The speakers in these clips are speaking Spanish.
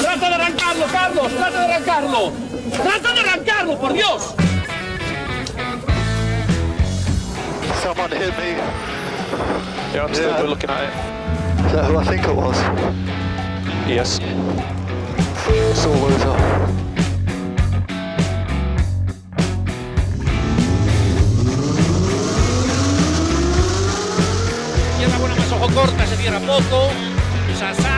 ¡Trata de arrancarlo, Carlos! ¡Trata de arrancarlo! ¡Trata de arrancarlo, por Dios! Someone hit me. Yeah, I'm still Yeah. looking at it. Is that who I think it was? Yes. Sore loser. Izquierda buena más ojo corta, se cierra poco. Sasar.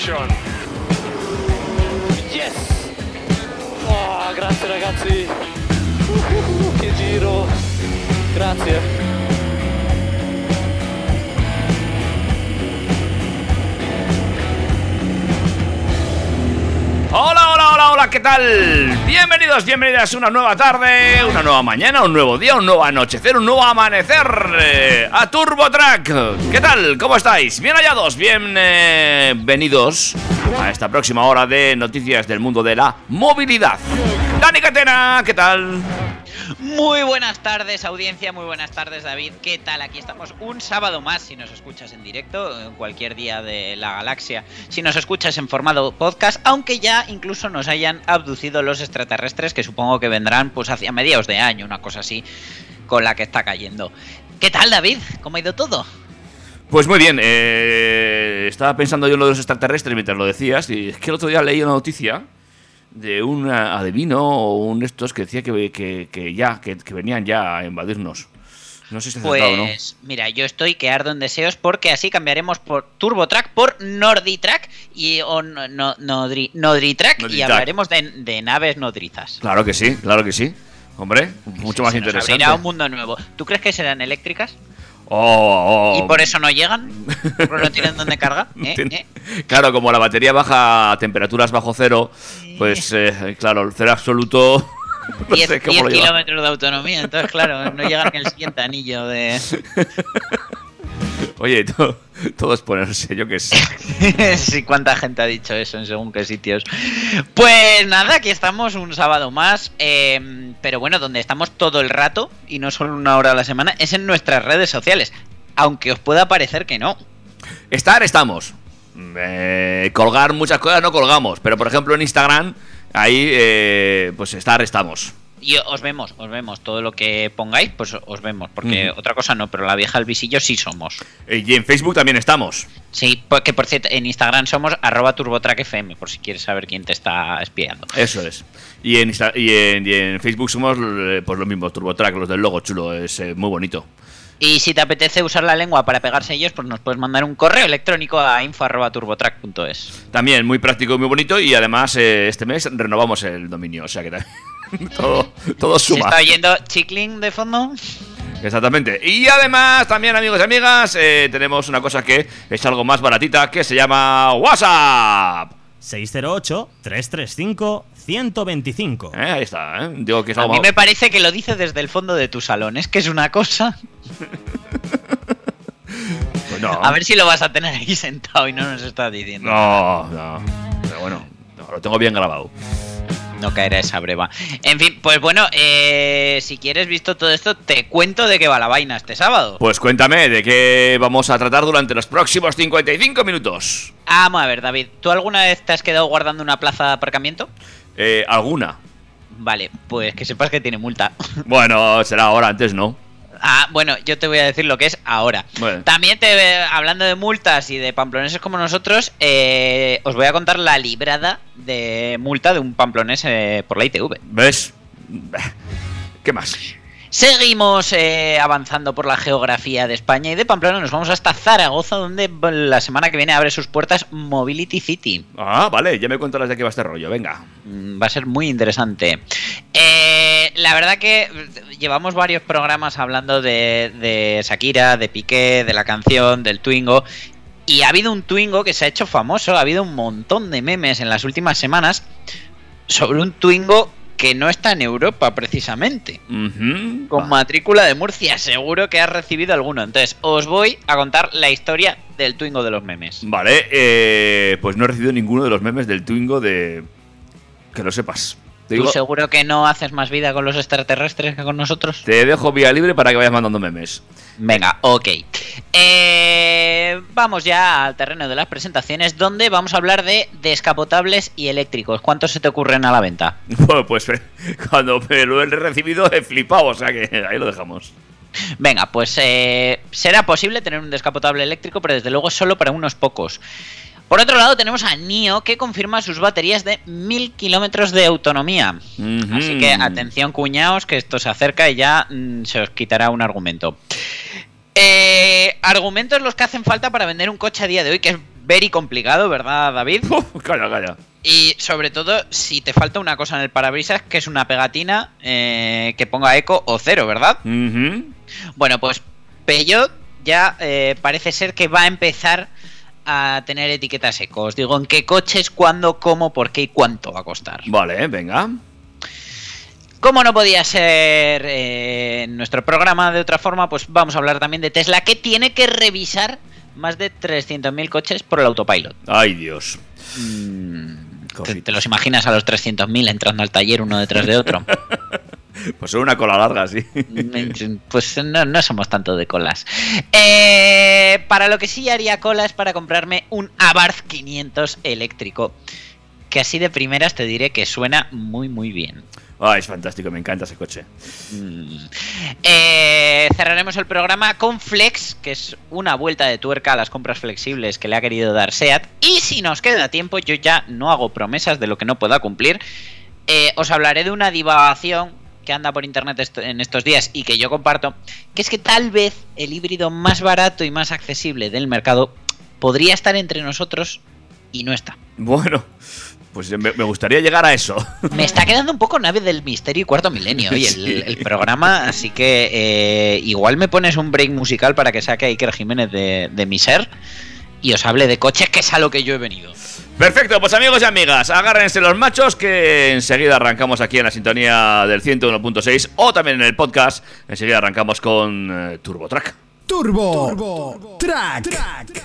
Pole position. Yes! Oh, grazie ragazzi! Uh, che giro! Grazie! Hola, hola, hola, ¿qué tal? Bienvenidos, bienvenidas a una nueva tarde, una nueva mañana, un nuevo día, un nuevo anochecer, un nuevo amanecer eh, a Turbo Track. ¿Qué tal? ¿Cómo estáis? Bien hallados, bienvenidos a esta próxima hora de noticias del mundo de la movilidad. Dani Catena, ¿qué tal? Muy buenas tardes, audiencia, muy buenas tardes, David. ¿Qué tal? Aquí estamos un sábado más, si nos escuchas en directo, en cualquier día de la galaxia, si nos escuchas en formato podcast, aunque ya incluso nos hayan abducido los extraterrestres, que supongo que vendrán pues hacia mediados de año, una cosa así, con la que está cayendo. ¿Qué tal, David? ¿Cómo ha ido todo? Pues muy bien, eh, estaba pensando yo en lo de los extraterrestres mientras lo decías, y es que el otro día leí una noticia de un adivino o un estos que decía que, que- que ya, que, que venían ya a invadirnos. No sé si es acertado o no. Pues mira, yo estoy que ardo en deseos porque así cambiaremos por TurboTrack por Norditrack y o no, no- Nodri- Nodritrack y hablaremos de, de naves nodrizas. Claro que sí, claro que sí. Hombre, mucho más Se nos interesante. abrirá un mundo nuevo. ¿Tú crees que serán eléctricas? Oh, oh. ¿Y por eso no llegan? ¿Porque no tienen dónde cargar? ¿Eh? ¿Eh? Claro, como la batería baja a temperaturas bajo cero, pues eh, claro, el cero absoluto. No 10, sé cómo 10 lo lleva. kilómetros de autonomía, entonces claro, no llegan ni el siguiente anillo de... Oye, todo, todo es ponerse, yo qué sé. sí, cuánta gente ha dicho eso en según qué sitios. Pues nada, aquí estamos un sábado más, eh, pero bueno, donde estamos todo el rato y no solo una hora a la semana, es en nuestras redes sociales, aunque os pueda parecer que no. Estar, estamos. Eh, colgar muchas cosas no colgamos, pero por ejemplo en Instagram, ahí, eh, pues estar, estamos. Y os vemos, os vemos, todo lo que pongáis, pues os vemos, porque otra cosa no, pero la vieja al visillo sí somos. Eh, Y en Facebook también estamos. Sí, porque por cierto, en Instagram somos arroba turbotrackfm, por si quieres saber quién te está espiando. Eso es. Y en, Insta- y en, y en Facebook somos eh, pues los mismos, TurboTrack, los del logo chulo, es eh, muy bonito. Y si te apetece usar la lengua para pegarse ellos, pues nos puedes mandar un correo electrónico a info.turbotrack.es. También muy práctico y muy bonito y además eh, este mes renovamos el dominio, o sea que también todo, todo ¿Se suma. está oyendo Chicling de fondo? Exactamente. Y además también amigos y amigas eh, tenemos una cosa que es algo más baratita que se llama WhatsApp. 608-335-125. Eh, ahí está, ¿eh? digo que es A algo mí más- me parece que lo dice desde el fondo de tu salón. Es que es una cosa. Pues no, A ver si lo vas a tener ahí sentado y no nos estás diciendo. no, no. Pero bueno, no, lo tengo bien grabado. No caerá esa breva. En fin, pues bueno, eh, si quieres, visto todo esto, te cuento de qué va la vaina este sábado. Pues cuéntame de qué vamos a tratar durante los próximos 55 minutos. Vamos a ver, David, ¿tú alguna vez te has quedado guardando una plaza de aparcamiento? Eh, ¿Alguna? Vale, pues que sepas que tiene multa. Bueno, será ahora, antes no. Ah, bueno, yo te voy a decir lo que es ahora. Bueno. También te hablando de multas y de pamploneses como nosotros, eh, os voy a contar la librada de multa de un pamplonés eh, por la ITV. ¿Ves? ¿Qué más? Seguimos eh, avanzando por la geografía de España y de Pamplona nos vamos hasta Zaragoza, donde la semana que viene abre sus puertas Mobility City. Ah, vale, ya me contarás de qué va este rollo, venga. Mm, Va a ser muy interesante. Eh, la verdad que llevamos varios programas hablando de, de Shakira, de Piqué, de la canción, del Twingo. Y ha habido un Twingo que se ha hecho famoso, ha habido un montón de memes en las últimas semanas sobre un Twingo que no está en Europa precisamente. Con matrícula de Murcia, seguro que has recibido alguno. Entonces, os voy a contar la historia del Twingo de los memes. Vale, eh, pues no he recibido ninguno de los memes del Twingo de... Que lo sepas. Te, ¿Tú seguro que no haces más vida con los extraterrestres que con nosotros? te dejo vía libre para que vayas mandando memes. Venga, ok. Eh, vamos ya al terreno de las presentaciones, donde vamos a hablar de descapotables y eléctricos. ¿Cuántos se te ocurren a la venta? Bueno, pues eh, cuando me lo he recibido he flipado, o sea que ahí lo dejamos. Venga, pues eh, será posible tener un descapotable eléctrico, pero desde luego solo para unos pocos. Por otro lado, tenemos a NIO que confirma sus baterías de 1000 kilómetros de autonomía. Así que atención, cuñados, que esto se acerca y ya mm, se os quitará un argumento. Eh, argumentos los que hacen falta para vender un coche a día de hoy, que es very complicado, ¿verdad, David? Calla, calla. Y sobre todo, si te falta una cosa en el parabrisas, que es una pegatina eh, que ponga eco o cero, ¿verdad? Bueno, pues Peugeot ya eh, parece ser que va a empezar a tener etiquetas eco. Os digo en qué coches, cuándo, cómo, por qué y cuánto va a costar. Vale, venga. Como no podía ser eh, nuestro programa de otra forma, pues vamos a hablar también de Tesla, que tiene que revisar más de 300.000 coches por el autopilot. Ay, Dios. Mm, ¿te, Cositas. te los imaginas a los 300.000 entrando al taller uno detrás de otro? Pues una cola larga, sí. Pues no, no somos tanto de colas. Eh, para lo que sí haría cola es para comprarme un Abarth 500 eléctrico. Que así de primeras te diré que suena muy muy bien. Ay, es fantástico, me encanta ese coche. Mm. Eh, cerraremos el programa con Flex, que es una vuelta de tuerca a las compras flexibles que le ha querido dar SEAT. Y si nos queda tiempo, yo ya no hago promesas de lo que no pueda cumplir. Eh, os hablaré de una divagación que anda por internet en estos días y que yo comparto, que es que tal vez el híbrido más barato y más accesible del mercado podría estar entre nosotros y no está. Bueno, pues me, me gustaría llegar a eso. Me está quedando un poco nave del misterio y cuarto milenio hoy el, Sí. el programa, así que eh, igual me pones un break musical para que saque a Iker Jiménez de, de mi ser y os hable de coches, que es a lo que yo he venido. Perfecto, pues amigos y amigas, agárrense los machos que enseguida arrancamos aquí en la sintonía del 101.6 o también en el podcast. Enseguida arrancamos con eh, Turbo Track. Turbo, Track. que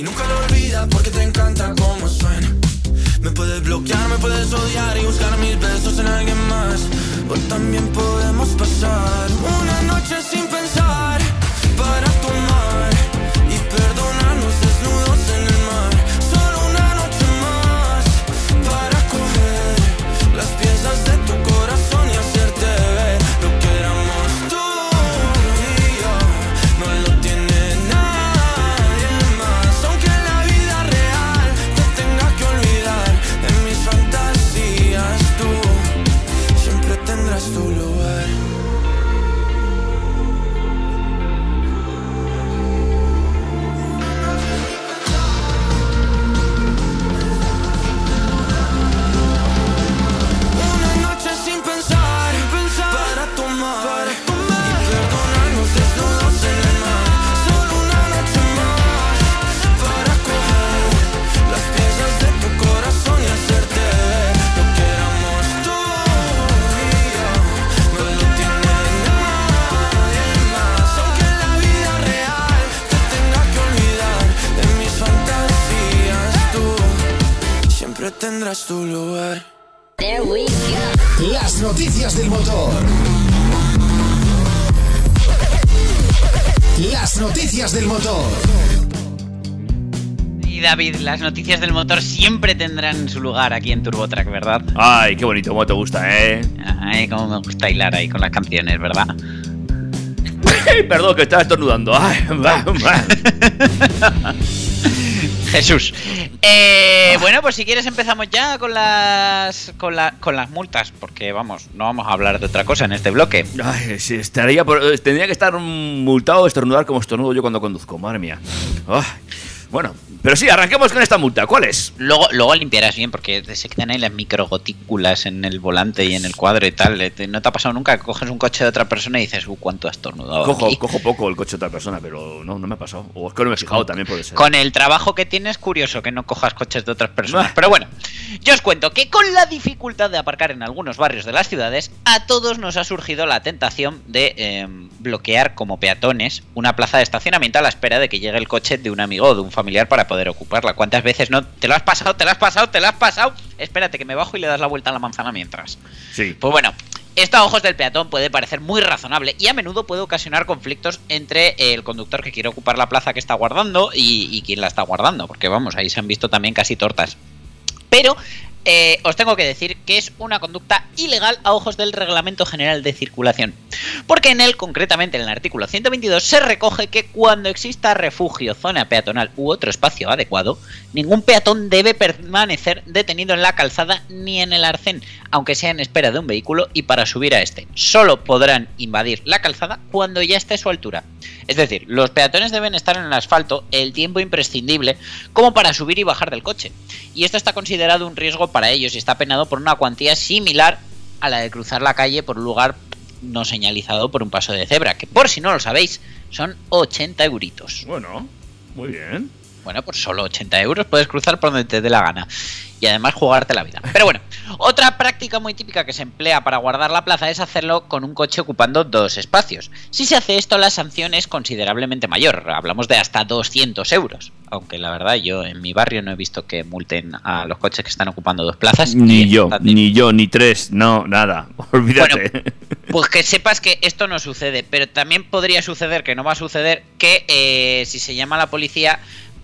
Y nunca lo olvidas porque te encanta cómo suena. Me puedes bloquear, me puedes odiar y buscar mis besos en alguien más. O también podemos pasar una noche sin pensar. David, las noticias del motor siempre tendrán su lugar aquí en TurboTrack, ¿verdad? Ay, qué bonito, cómo te gusta, ¿eh? Ay, cómo me gusta hilar ahí con las canciones, ¿verdad? Perdón, que estaba estornudando. Ay, va, va. Jesús. Eh, bueno, pues si quieres empezamos ya con las con, la- con las multas, porque vamos, no vamos a hablar de otra cosa en este bloque. Ay, sí, estaría por- tendría que estar multado estornudar como estornudo yo cuando conduzco, madre mía. Bueno, pero sí, arranquemos con esta multa. ¿Cuál es? Luego, luego limpiarás bien, porque se quedan ahí las microgotículas en el volante y en el cuadro y tal. Eh, ¿No te ha pasado nunca que coges un coche de otra persona y dices, uh, cuánto has estornudado? Cojo, aquí?". cojo poco el coche de otra persona, pero no, no me ha pasado. O es que no me he fijado, también puede ser. Con el trabajo que tienes, curioso que no cojas coches de otras personas. Bah. Pero bueno, yo os cuento que con la dificultad de aparcar en algunos barrios de las ciudades, a todos nos ha surgido la tentación de eh, bloquear como peatones una plaza de estacionamiento a la espera de que llegue el coche de un amigo o de un familiar para poder ocuparla. ¿Cuántas veces no? ¿Te lo has pasado? ¿Te lo has pasado? ¿Te lo has pasado? Espérate que me bajo y le das la vuelta a la manzana mientras. Sí. Pues bueno, esto a ojos del peatón puede parecer muy razonable y a menudo puede ocasionar conflictos entre el conductor que quiere ocupar la plaza que está guardando y, y quien la está guardando, porque vamos, ahí se han visto también casi tortas. Pero eh, os tengo que decir que es una conducta ilegal a ojos del Reglamento General de Circulación. Porque en él, concretamente en el artículo 122, se recoge que cuando exista refugio, zona peatonal u otro espacio adecuado, ningún peatón debe permanecer detenido en la calzada ni en el arcén, aunque sea en espera de un vehículo y para subir a este. Solo podrán invadir la calzada cuando ya esté a su altura. Es decir, los peatones deben estar en el asfalto el tiempo imprescindible como para subir y bajar del coche. Y esto está considerado un riesgo para ellos y está penado por una cuantía similar a la de cruzar la calle por un lugar no señalizado por un paso de cebra, que por si no lo sabéis, son 80 euritos. Bueno, muy bien. Bueno, por solo 80 euros puedes cruzar por donde te dé la gana. Y además jugarte la vida. Pero bueno, otra práctica muy típica que se emplea para guardar la plaza es hacerlo con un coche ocupando dos espacios. Si se hace esto, la sanción es considerablemente mayor. Hablamos de hasta 200 euros. Aunque la verdad, yo en mi barrio no he visto que multen a los coches que están ocupando dos plazas. Ni yo, ni yo, ni tres, no, nada. Olvídate. Pues que sepas que esto no sucede, pero también podría suceder, que no va a suceder, que eh, si se llama a la policía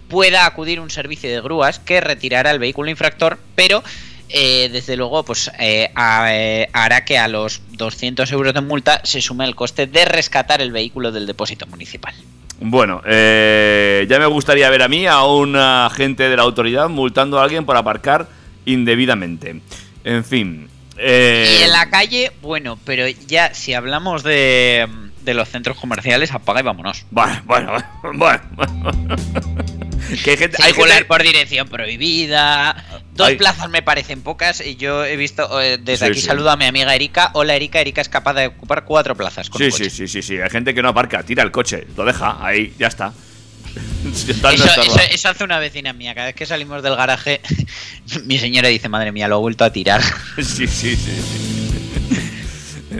pueda acudir un servicio de grúas que retirará el vehículo infractor, pero eh, desde luego pues eh, a- eh, hará que a los 200 euros de multa se sume el coste de rescatar el vehículo del depósito municipal. Bueno, ya me gustaría ver a mí a un agente de la autoridad multando a alguien por aparcar indebidamente. En fin. Y en la calle, bueno, pero ya si hablamos de, de los centros comerciales, apaga y vámonos. Bueno, bueno, bueno. Que hay gente, hay gente- por dirección prohibida. Dos Hay- plazas me parecen pocas y yo he visto, eh, desde Sí, aquí sí. saludo a mi amiga Erika. Hola Erika, Erika es capaz de ocupar cuatro plazas con Sí, sí, sí, sí, sí. Hay gente que no aparca, tira el coche, lo deja ahí, ya está. Eso, estorba. eso- eso hace una vecina mía. Cada vez que salimos del garaje, mi señora dice, madre mía, lo he vuelto a tirar. Sí, sí, sí. sí.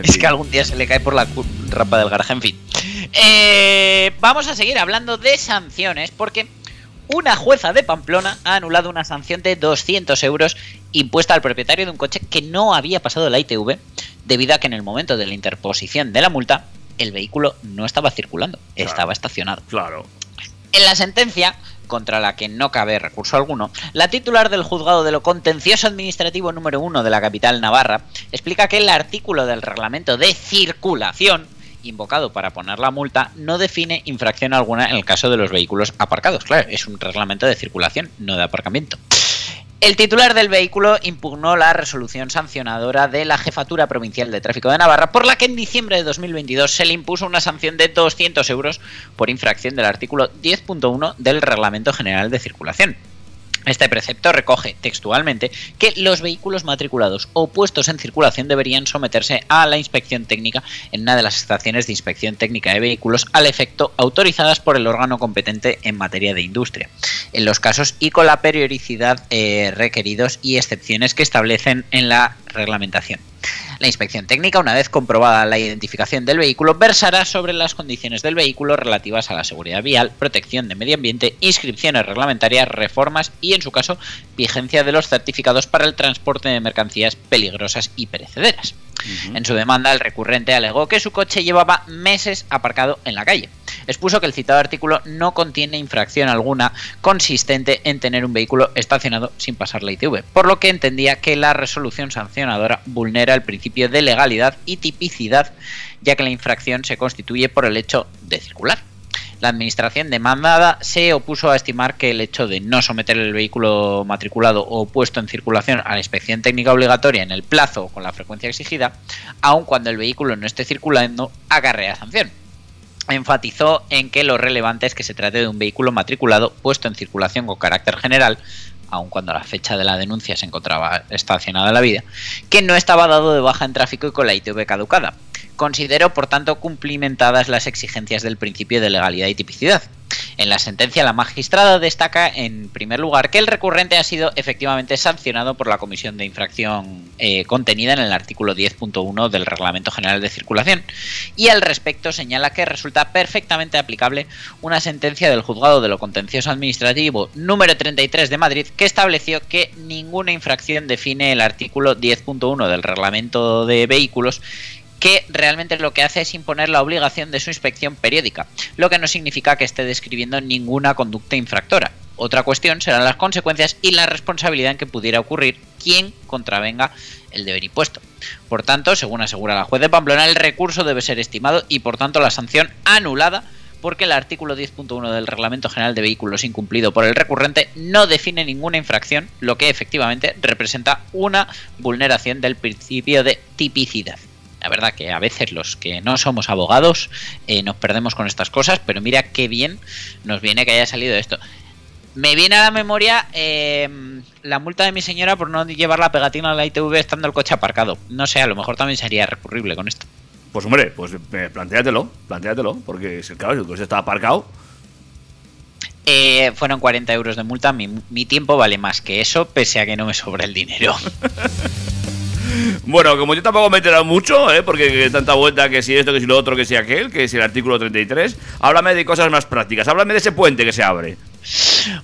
Es que algún día se le cae por la rapa del garaje, en fin. Eh, vamos a seguir hablando de sanciones porque una jueza de Pamplona ha anulado una sanción de 200 euros impuesta al propietario de un coche que no había pasado la ITV debido a que en el momento de la interposición de la multa el vehículo no estaba circulando, Claro. estaba estacionado. Claro. En la sentencia, contra la que no cabe recurso alguno, la titular del juzgado de lo contencioso administrativo número uno de la capital navarra explica que el artículo del reglamento de circulación invocado para poner la multa no define infracción alguna en el caso de los vehículos aparcados. Claro, es un reglamento de circulación, no de aparcamiento. El titular del vehículo impugnó la resolución sancionadora de la Jefatura Provincial de Tráfico de Navarra, por la que en diciembre de 2022 se le impuso una sanción de 200 euros por infracción del artículo 10.1 del Reglamento General de Circulación. Este precepto recoge textualmente que los vehículos matriculados o puestos en circulación deberían someterse a la inspección técnica en una de las estaciones de inspección técnica de vehículos al efecto autorizadas por el órgano competente en materia de industria, en los casos y con la periodicidad eh, requeridos y excepciones que establecen en la reglamentación. La inspección técnica, una vez comprobada la identificación del vehículo, versará sobre las condiciones del vehículo relativas a la seguridad vial, protección de medio ambiente, inscripciones reglamentarias, reformas y, en su caso, vigencia de los certificados para el transporte de mercancías peligrosas y perecederas. En su demanda, el recurrente alegó que su coche llevaba meses aparcado en la calle. Expuso que el citado artículo no contiene infracción alguna consistente en tener un vehículo estacionado sin pasar la ITV, por lo que entendía que la resolución sancionadora vulnera el principio de legalidad y tipicidad, ya que la infracción se constituye por el hecho de circular. La administración demandada se opuso a estimar que el hecho de no someter el vehículo matriculado o puesto en circulación a la inspección técnica obligatoria en el plazo o con la frecuencia exigida, aun cuando el vehículo no esté circulando, acarrea sanción. Enfatizó en que lo relevante es que se trate de un vehículo matriculado puesto en circulación con carácter general, aun cuando la fecha de la denuncia se encontraba estacionada en la vida, que no estaba dado de baja en tráfico y con la ITV caducada. Considero, por tanto, cumplimentadas las exigencias del principio de legalidad y tipicidad. En la sentencia, la magistrada destaca, en primer lugar, que el recurrente ha sido efectivamente sancionado por la comisión de infracción eh, contenida en el artículo 10.1 del Reglamento General de Circulación, y al respecto señala que resulta perfectamente aplicable una sentencia del Juzgado de lo Contencioso Administrativo número 33 de Madrid que estableció que ninguna infracción define el artículo 10.1 del Reglamento de Vehículos que realmente lo que hace es imponer la obligación de su inspección periódica, lo que no significa que esté describiendo ninguna conducta infractora. Otra cuestión serán las consecuencias y la responsabilidad en que pudiera ocurrir quien contravenga el deber impuesto. Por tanto, según asegura la juez de Pamplona, el recurso debe ser estimado y por tanto la sanción anulada porque el artículo 10.1 del Reglamento General de Vehículos incumplido por el recurrente no define ninguna infracción, lo que efectivamente representa una vulneración del principio de tipicidad. La verdad que a veces los que no somos abogados eh, nos perdemos con estas cosas, pero mira qué bien nos viene que haya salido esto. Me viene a la memoria eh, la multa de mi señora por no llevar la pegatina a la ITV estando el coche aparcado. No sé, a lo mejor también sería recurrible con esto. Pues hombre, pues eh, plantéatelo, plantéatelo, porque si claro, si el coche está aparcado, Eh, fueron 40 euros de multa, mi, mi tiempo vale más que eso, pese a que no me sobra el dinero. Bueno, como yo tampoco me he enterado mucho, ¿eh? porque que tanta vuelta que si esto, que si lo otro, que si aquel, que si el artículo 33, háblame de cosas más prácticas, háblame de ese puente que se abre.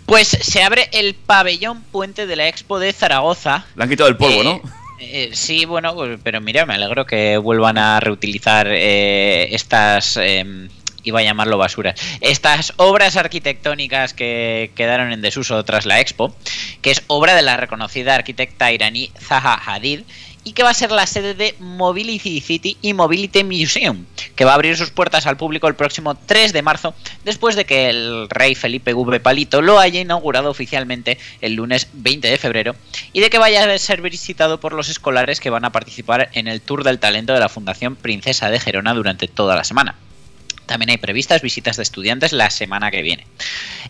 Pues se abre el pabellón puente de la Expo de Zaragoza. Le han quitado el polvo, Eh, ¿no? eh, sí, bueno, pues, pero mira, me alegro que vuelvan a reutilizar eh, estas, eh, iba a llamarlo basuras, estas obras arquitectónicas que quedaron en desuso tras la Expo, que es obra de la reconocida arquitecta iraní Zaha Hadid y que va a ser la sede de Mobility City y Mobility Museum, que va a abrir sus puertas al público el próximo 3 de marzo, después de que el rey Felipe V Palito lo haya inaugurado oficialmente el lunes 20 de febrero y de que vaya a ser visitado por los escolares que van a participar en el Tour del Talento de la Fundación Princesa de Gerona durante toda la semana. También hay previstas visitas de estudiantes la semana que viene.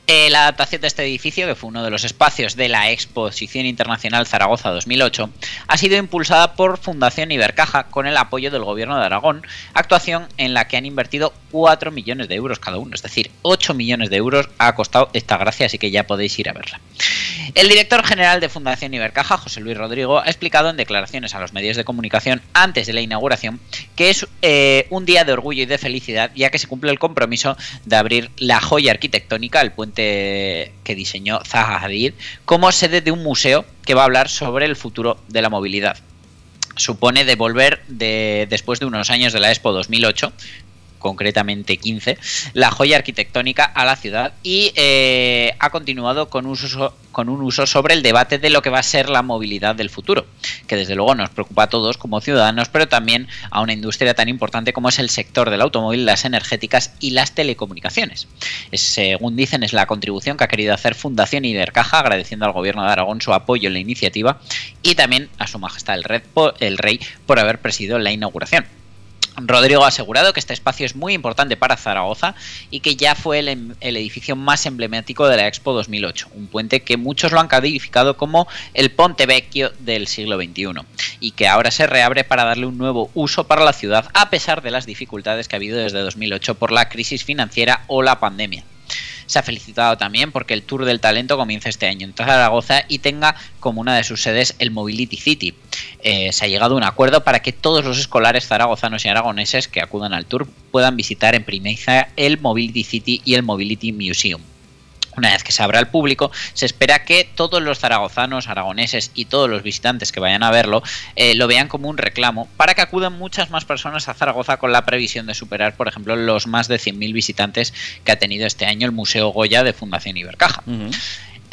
Eh, la adaptación de este edificio, que fue uno de los espacios de la Exposición Internacional Zaragoza 2008, ha sido impulsada por Fundación Ibercaja con el apoyo del Gobierno de Aragón, actuación en la que han invertido 4 millones de euros cada uno, es decir, 8 millones de euros ha costado esta gracia, así que ya podéis ir a verla. El director general de Fundación Ibercaja, José Luis Rodrigo, ha explicado en declaraciones a los medios de comunicación antes de la inauguración que es eh, un día de orgullo y de felicidad, ya que se cumple el compromiso de abrir la joya arquitectónica, el puente que diseñó Zaha Hadid, como sede de un museo que va a hablar sobre el futuro de la movilidad. Supone devolver, de, después de unos años de la Expo 2008, concretamente 15, la joya arquitectónica a la ciudad y eh, ha continuado con, uso, con un uso sobre el debate de lo que va a ser la movilidad del futuro, que desde luego nos preocupa a todos como ciudadanos, pero también a una industria tan importante como es el sector del automóvil, las energéticas y las telecomunicaciones. Es, según dicen, es la contribución que ha querido hacer Fundación Ibercaja, agradeciendo al gobierno de Aragón su apoyo en la iniciativa y también a su majestad el, el Rey por haber presidido la inauguración. Rodrigo ha asegurado que este espacio es muy importante para Zaragoza y que ya fue el, el, edificio más emblemático de la Expo 2008, un puente que muchos lo han calificado como el Ponte Vecchio del siglo XXI y que ahora se reabre para darle un nuevo uso para la ciudad a pesar de las dificultades que ha habido desde 2008 por la crisis financiera o la pandemia. Se ha felicitado también porque el Tour del Talento comienza este año en Zaragoza y tenga como una de sus sedes el Mobility City. Eh, se ha llegado a un acuerdo para que todos los escolares zaragozanos y aragoneses que acudan al tour puedan visitar en primicia el Mobility City y el Mobility Museum. Una vez que se abra al público, se espera que todos los zaragozanos, aragoneses y todos los visitantes que vayan a verlo eh, lo vean como un reclamo para que acudan muchas más personas a Zaragoza con la previsión de superar, por ejemplo, los más de 100.000 visitantes que ha tenido este año el Museo Goya de Fundación Ibercaja.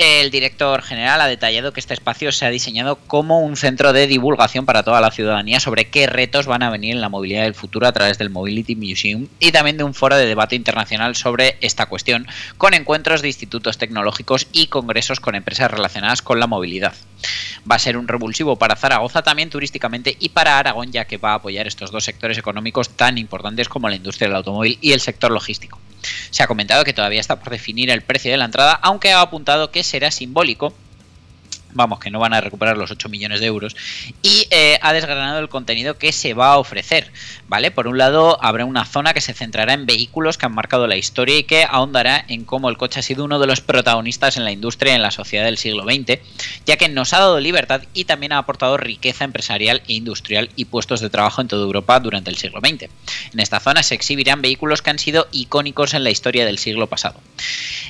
El director general ha detallado que este espacio se ha diseñado como un centro de divulgación para toda la ciudadanía sobre qué retos van a venir en la movilidad del futuro a través del Mobility Museum y también de un foro de debate internacional sobre esta cuestión, con encuentros de institutos tecnológicos y congresos con empresas relacionadas con la movilidad. Va a ser un revulsivo para Zaragoza también turísticamente y para Aragón, ya que va a apoyar estos dos sectores económicos tan importantes como la industria del automóvil y el sector logístico. Se ha comentado que todavía está por definir el precio de la entrada, aunque ha apuntado que será simbólico vamos, que no van a recuperar los 8 millones de euros, y eh, ha desgranado el contenido que se va a ofrecer, ¿vale? Por un lado, habrá una zona que se centrará en vehículos que han marcado la historia y que ahondará en cómo el coche ha sido uno de los protagonistas en la industria y en la sociedad del siglo XX, ya que nos ha dado libertad y también ha aportado riqueza empresarial e industrial y puestos de trabajo en toda Europa durante el siglo XX. En esta zona se exhibirán vehículos que han sido icónicos en la historia del siglo pasado.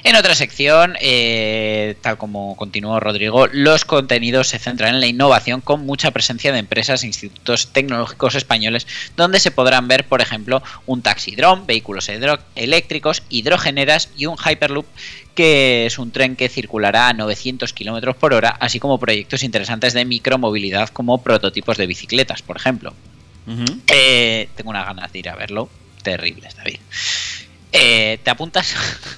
En otra sección, eh, tal como continuó Rodrigo, los contenidos se centran en la innovación con mucha presencia de empresas e institutos tecnológicos españoles donde se podrán ver, por ejemplo, un taxi drone, vehículos eléctricos, hidrogeneras y un Hyperloop que es un tren que circulará a 900 km por hora, así como proyectos interesantes de micromovilidad como prototipos de bicicletas, por ejemplo. Eh, tengo unas ganas de ir a verlo. Terribles, David. Eh, ¿Te apuntas?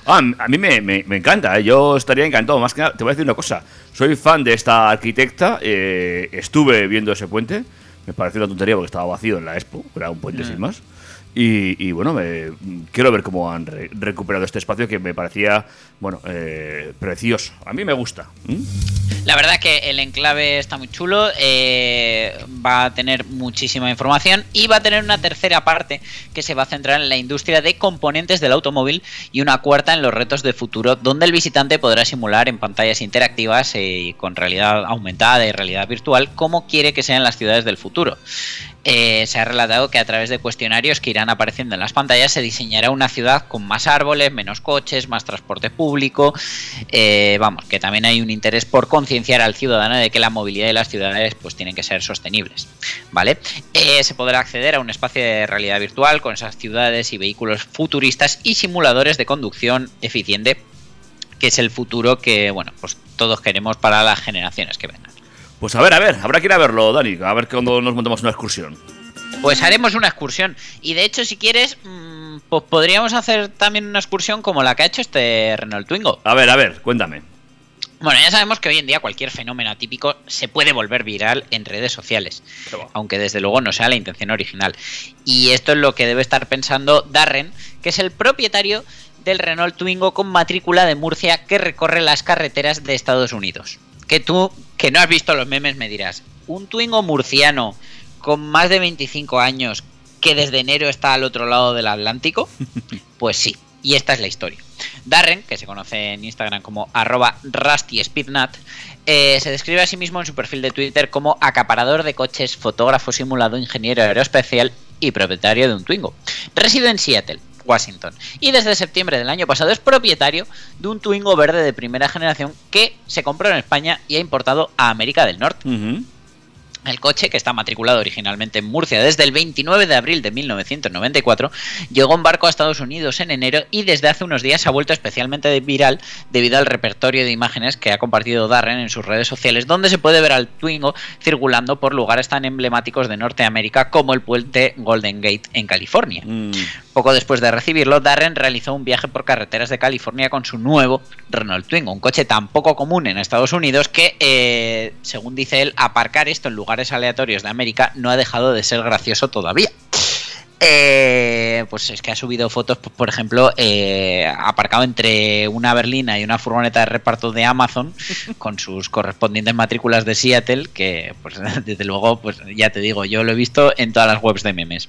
Ah, a mí me, me- me encanta, ¿eh? yo estaría encantado. Más que nada, te voy a decir una cosa. Soy fan de esta arquitecta. eh, estuve viendo ese puente. Me pareció una tontería porque estaba vacío en la expo. Era un puente sin más. Y, y, bueno, me- quiero ver cómo han re- recuperado este espacio que me parecía, bueno, eh, precioso. A mí me gusta. ¿Mm? La verdad que el enclave está muy chulo, eh, va a tener muchísima información y va a tener una tercera parte que se va a centrar en la industria de componentes del automóvil y una cuarta en los retos de futuro, donde el visitante podrá simular en pantallas interactivas eh, y con realidad aumentada y realidad virtual cómo quiere que sean las ciudades del futuro. Eh, se ha relatado que a través de cuestionarios que irán apareciendo en las pantallas se diseñará una ciudad con más árboles, menos coches, más transporte público. Eh, vamos, que también hay un interés por concienciar al ciudadano de que la movilidad de las ciudades pues tienen que ser sostenibles. ¿Vale? Eh, se podrá acceder a un espacio de realidad virtual con esas ciudades y vehículos futuristas y simuladores de conducción eficiente, que es el futuro que, bueno, pues todos queremos para las generaciones que vengan. Pues a ver, a ver, habrá que ir a verlo, Dani. A ver cuando nos montamos una excursión. Pues haremos una excursión. Y de hecho, si quieres, mm, pues podríamos hacer también una excursión como la que ha hecho este Renault Twingo. A ver, a ver, cuéntame. Bueno, ya sabemos que hoy en día cualquier fenómeno atípico se puede volver viral en redes sociales, aunque desde luego no sea la intención original. Y esto es lo que debe estar pensando Darren, que es el propietario del Renault Twingo con matrícula de Murcia que recorre las carreteras de Estados Unidos. Que tú, que no has visto los memes, me dirás, un Twingo murciano con más de 25 años que desde enero está al otro lado del Atlántico, pues sí, y esta es la historia. Darren, que se conoce en Instagram como arroba rustyspeednut, eh, se describe a sí mismo en su perfil de Twitter como acaparador de coches, fotógrafo simulado, ingeniero aeroespacial y propietario de un Twingo. Reside en Seattle, Washington, y desde septiembre del año pasado es propietario de un Twingo verde de primera generación que se compró en España y ha importado a América del Norte. El coche, que está matriculado originalmente en Murcia desde el 29 de abril de 1994, llegó en barco a Estados Unidos en enero y desde hace unos días se ha vuelto especialmente viral debido al repertorio de imágenes que ha compartido Darren en sus redes sociales, donde se puede ver al Twingo circulando por lugares tan emblemáticos de Norteamérica como el puente Golden Gate en California. Mm. Poco después de recibirlo, Darren realizó un viaje por carreteras de California con su nuevo Renault Twingo, un coche tan poco común en Estados Unidos que, eh, según dice él, aparcar esto en lugares aleatorios de América no ha dejado de ser gracioso todavía. Eh, pues es que ha subido fotos, pues, por ejemplo, eh, aparcado entre una berlina y una furgoneta de reparto de Amazon con sus correspondientes matrículas de Seattle, que pues desde luego, pues ya te digo, yo lo he visto en todas las webs de memes.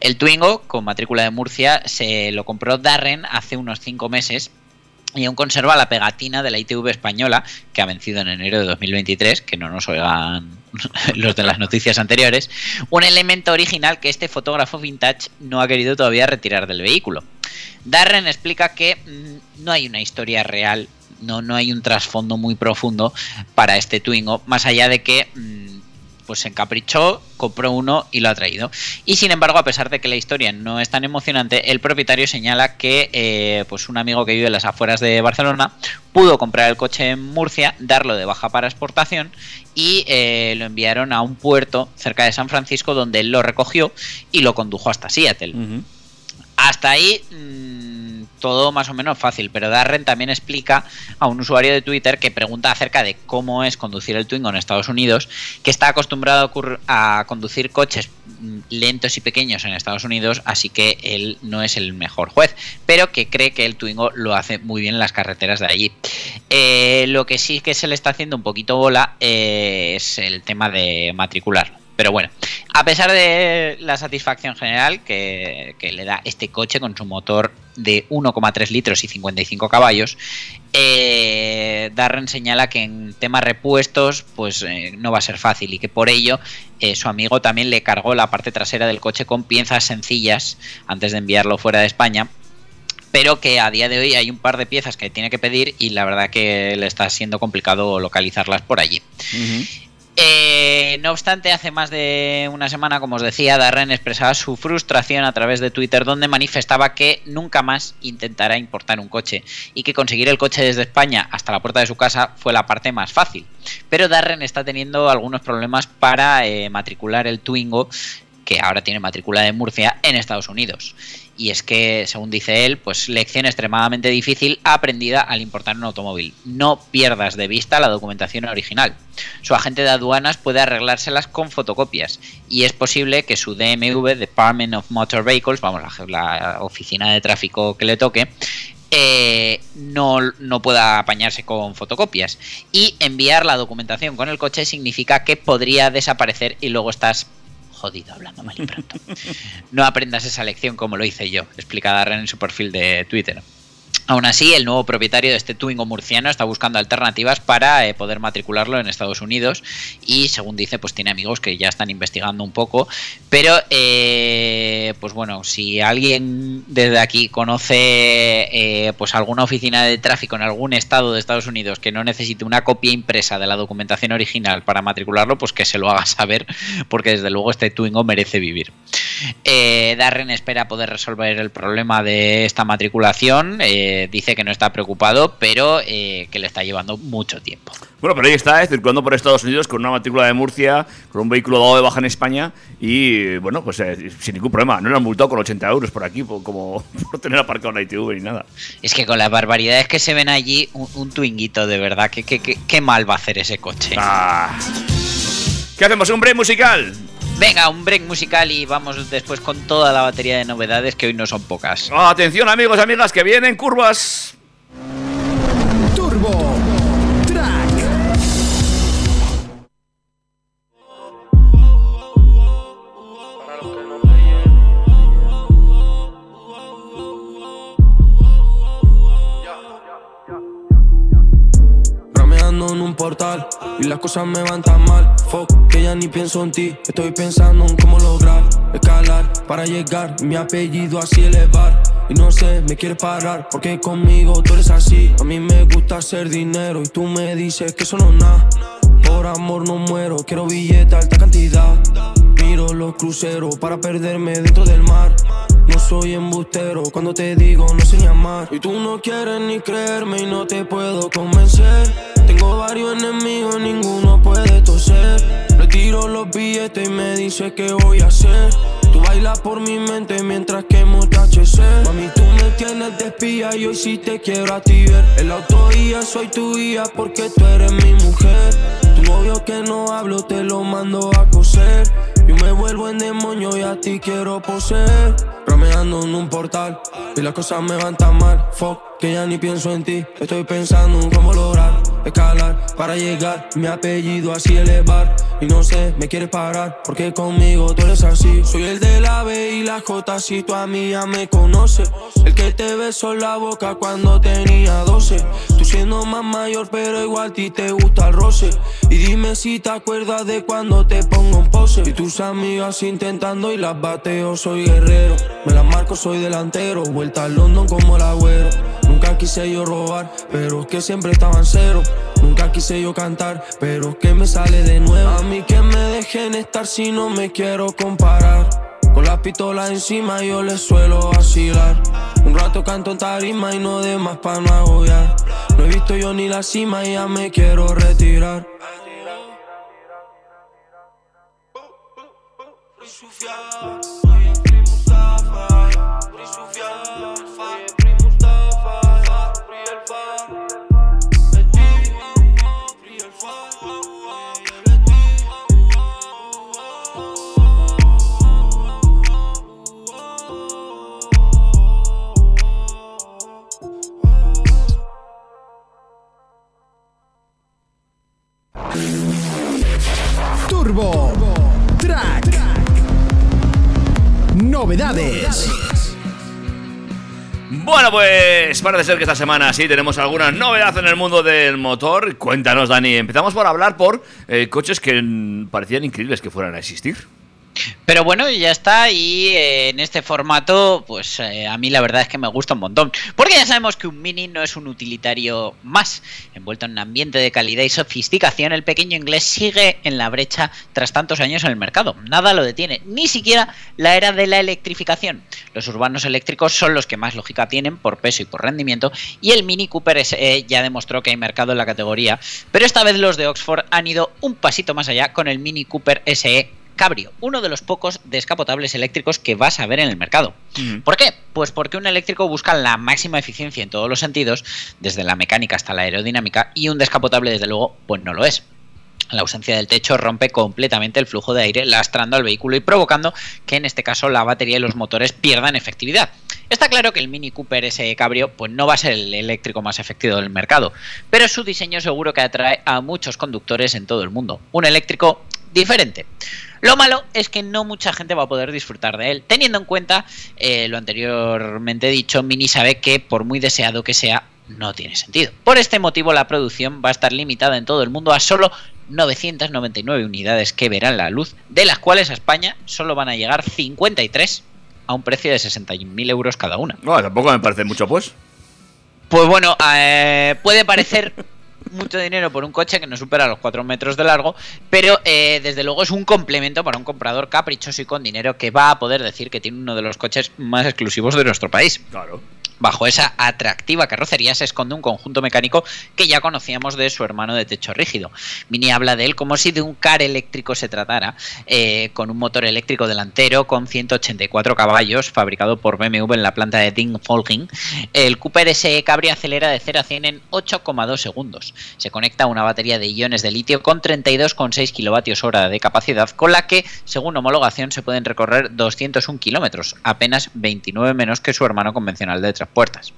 El Twingo, con matrícula de Murcia, se lo compró Darren hace unos 5 meses y aún conserva la pegatina de la ITV española, que ha vencido en enero de 2023, que no nos oigan los de las noticias anteriores, un elemento original que este fotógrafo vintage no ha querido todavía retirar del vehículo. Darren explica que mm, no hay una historia real, no, no hay un trasfondo muy profundo para este Twingo, más allá de que mm, pues se encaprichó, compró uno y lo ha traído. Y sin embargo, a pesar de que la historia no es tan emocionante, el propietario señala que eh, pues un amigo que vive en las afueras de Barcelona pudo comprar el coche en Murcia, darlo de baja para exportación y eh, lo enviaron a un puerto cerca de San Francisco donde él lo recogió y lo condujo hasta Seattle. Hasta ahí mm, todo más o menos fácil, pero Darren también explica a un usuario de Twitter que pregunta acerca de cómo es conducir el Twingo en Estados Unidos, que está acostumbrado a, conducir coches mm, lentos y pequeños en Estados Unidos, así que él no es el mejor juez, pero que cree que el Twingo lo hace muy bien en las carreteras de allí. Eh, lo que sí que se le está haciendo un poquito bola eh, es el tema de matricularlo. Pero bueno, a pesar de la satisfacción general que, le da este coche con su motor de 1,3 litros y 55 caballos, eh, Darren señala que en temas repuestos pues eh, no va a ser fácil y que por ello eh, su amigo también le cargó la parte trasera del coche con piezas sencillas antes de enviarlo fuera de España pero que a día de hoy hay un par de piezas que tiene que pedir y la verdad que le está siendo complicado localizarlas por allí. Eh, no obstante, hace más de una semana, como os decía, Darren expresaba su frustración a través de Twitter, donde manifestaba que nunca más intentará importar un coche y que conseguir el coche desde España hasta la puerta de su casa fue la parte más fácil. Pero Darren está teniendo algunos problemas para eh, matricular el Twingo, que ahora tiene matrícula de Murcia, en Estados Unidos. Y es que, según dice él, pues lección extremadamente difícil aprendida al importar un automóvil. No pierdas de vista la documentación original. Su agente de aduanas puede arreglárselas con fotocopias y es posible que su DMV, Department of Motor Vehicles, vamos, la, la oficina de tráfico que le toque, eh, no, no pueda apañarse con fotocopias. Y enviar la documentación con el coche significa que podría desaparecer y luego estás jodido hablando mal y pronto. No aprendas esa lección como lo hice yo, explica Darren en su perfil de Twitter. Aún así, el nuevo propietario de este Twingo murciano está buscando alternativas para eh, poder matricularlo en Estados Unidos y, según dice, pues tiene amigos que ya están investigando un poco. Pero, eh, pues bueno, si alguien desde aquí conoce eh, pues alguna oficina de tráfico en algún estado de Estados Unidos que no necesite una copia impresa de la documentación original para matricularlo, pues que se lo haga saber, porque desde luego este Twingo merece vivir. Darren espera poder resolver el problema de esta matriculación. Eh, dice que no está preocupado, pero eh, que le está llevando mucho tiempo. Bueno, pero ahí está, eh, circulando por Estados Unidos con una matrícula de Murcia, con un vehículo dado de baja en España y, bueno, pues eh, sin ningún problema. No le han multado con 80 euros por aquí, por, como por tener aparcado una ITV ni nada. Es que con las barbaridades que se ven allí, un, un Twinguito de verdad, que, que- que- qué mal va a hacer ese coche. Ah. ¿Qué hacemos? ¿Un break musical? Venga, un break musical y vamos después con toda la batería de novedades que hoy no son pocas. Atención, amigos y amigas, que vienen curvas. Turbo en un portal y las cosas me van tan mal. Fuck, que ya ni pienso en ti. Estoy pensando en cómo lograr escalar para llegar. Mi apellido así elevar. Y no sé, me quieres parar porque conmigo tú eres así. A mí me gusta hacer dinero y tú me dices que eso no es nada. Por amor no muero, quiero billete alta cantidad. Miro los cruceros para perderme dentro del mar. No soy embustero cuando te digo no sé ni amar. Y tú no quieres ni creerme y no te puedo convencer. Tengo varios enemigos, ninguno puede toser. Retiro los billetes y me dice qué voy a hacer. Tú bailas por mi mente mientras que HC. Mami, tú me tienes de espía y hoy sí te quiero a ti ver. El autoguía soy tu guía porque tú eres mi mujer. A ti quiero poseer. Rameando en un portal y las cosas me van tan mal. Fuck, que ya ni pienso en ti. Estoy pensando en cómo lograr escalar para llegar, mi apellido así elevar. Y no sé, me quieres parar, porque conmigo tú eres así. Soy el de la B y la J, si tú a mí ya me conoces. El que te besó la boca cuando tenía 12. Tú siendo más mayor, pero igual a ti te gusta el roce. Y dime si te acuerdas de cuando te pongo en pose. Y tus amigas intentando y las bateo, soy guerrero. Me las marco, soy delantero. Vuelta al London como el agüero. Nunca quise yo robar, pero es que siempre estaba en cero. Nunca quise yo cantar, pero que me sale de nuevo. A mí que me dejen estar si no me quiero comparar. Con las pistolas encima yo les suelo vacilar. Un rato canto en tarima y no de más pa' no agobiar. No he visto yo ni la cima y ya me quiero retirar. Turbo Bueno, pues parece ser que esta semana sí tenemos alguna novedad en el mundo del motor. Cuéntanos, Dani. Empezamos por hablar por eh, coches que parecían increíbles que fueran a existir. Pero bueno, ya está. Y eh, en este formato, pues eh, a mí la verdad es que me gusta un montón. Porque ya sabemos que un Mini no es un utilitario más. Envuelto en un ambiente de calidad y sofisticación, el pequeño inglés sigue en la brecha tras tantos años en el mercado. Nada lo detiene, ni siquiera la era de la electrificación. Los urbanos eléctricos son los que más lógica tienen por peso y por rendimiento. Y el Mini Cooper SE ya demostró que hay mercado en la categoría. Pero esta vez los de Oxford han ido un pasito más allá con el Mini Cooper SE Cabrio, uno de los pocos descapotables eléctricos que vas a ver en el mercado. ¿Por qué? Pues porque un eléctrico busca la máxima eficiencia en todos los sentidos, desde la mecánica hasta la aerodinámica, y un descapotable, desde luego, pues no lo es. La ausencia del techo rompe completamente el flujo de aire, lastrando al vehículo y provocando que en este caso la batería y los motores pierdan efectividad. Está claro que el Mini Cooper SE Cabrio pues no va a ser el eléctrico más efectivo del mercado, pero su diseño seguro que atrae a muchos conductores en todo el mundo. Un eléctrico diferente. Lo malo es que no mucha gente va a poder disfrutar de él, teniendo en cuenta eh, lo anteriormente dicho, Mini sabe que por muy deseado que sea, no tiene sentido. Por este motivo la producción va a estar limitada en todo el mundo a solo 999 unidades que verán la luz, de las cuales a España solo van a llegar 53 a un precio de 61.000 euros cada una. No, tampoco me parece mucho, pues. Pues bueno, eh, puede parecer mucho dinero por un coche que no supera los 4 metros de largo, pero eh, desde luego es un complemento para un comprador caprichoso y con dinero que va a poder decir que tiene uno de los coches más exclusivos de nuestro país. Claro. Bajo esa atractiva carrocería se esconde un conjunto mecánico que ya conocíamos de su hermano de techo rígido. Mini habla de él como si de un car eléctrico se tratara, eh, con un motor eléctrico delantero con 184 caballos, fabricado por BMW en la planta de Dingfolking. El Cooper SE Cabrio acelera de 0 a 100 en 8,2 segundos. Se conecta a una batería de iones de litio con 32,6 kilovatios hora de capacidad, con la que, según homologación, se pueden recorrer 201 kilómetros, apenas 29 menos que su hermano convencional de tres puertas.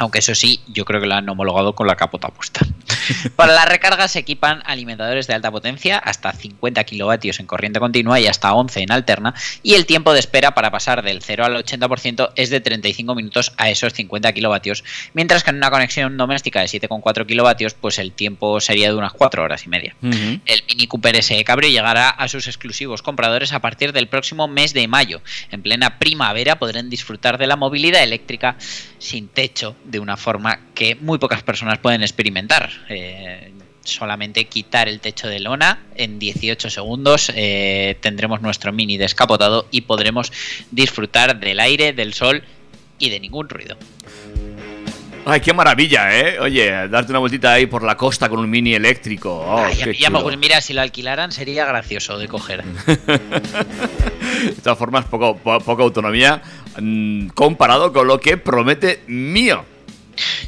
Aunque eso sí, yo creo que lo han homologado con la capota puesta. Para la recarga se equipan alimentadores de alta potencia, hasta 50 kilovatios en corriente continua y hasta 11 en alterna, y el tiempo de espera para pasar del 0 al 80% es de 35 minutos a esos 50 kilovatios, mientras que en una conexión doméstica de 7,4 kilovatios, pues el tiempo sería de unas 4 horas y media. El Mini Cooper SE Cabrio llegará a sus exclusivos compradores a partir del próximo mes de mayo. En plena primavera podrán disfrutar de la movilidad eléctrica sin techo de una forma que muy pocas personas pueden experimentar. Eh, solamente quitar el techo de lona en 18 segundos eh, tendremos nuestro mini descapotado y podremos disfrutar del aire, del sol y de ningún ruido. Ay, qué maravilla, ¿eh? Oye, darte una vueltita ahí por la costa con un mini eléctrico. Oh, Ay, qué ya pues mira, si lo alquilaran sería gracioso de coger. De todas formas, poco, po- poca autonomía mm, comparado con lo que promete mío.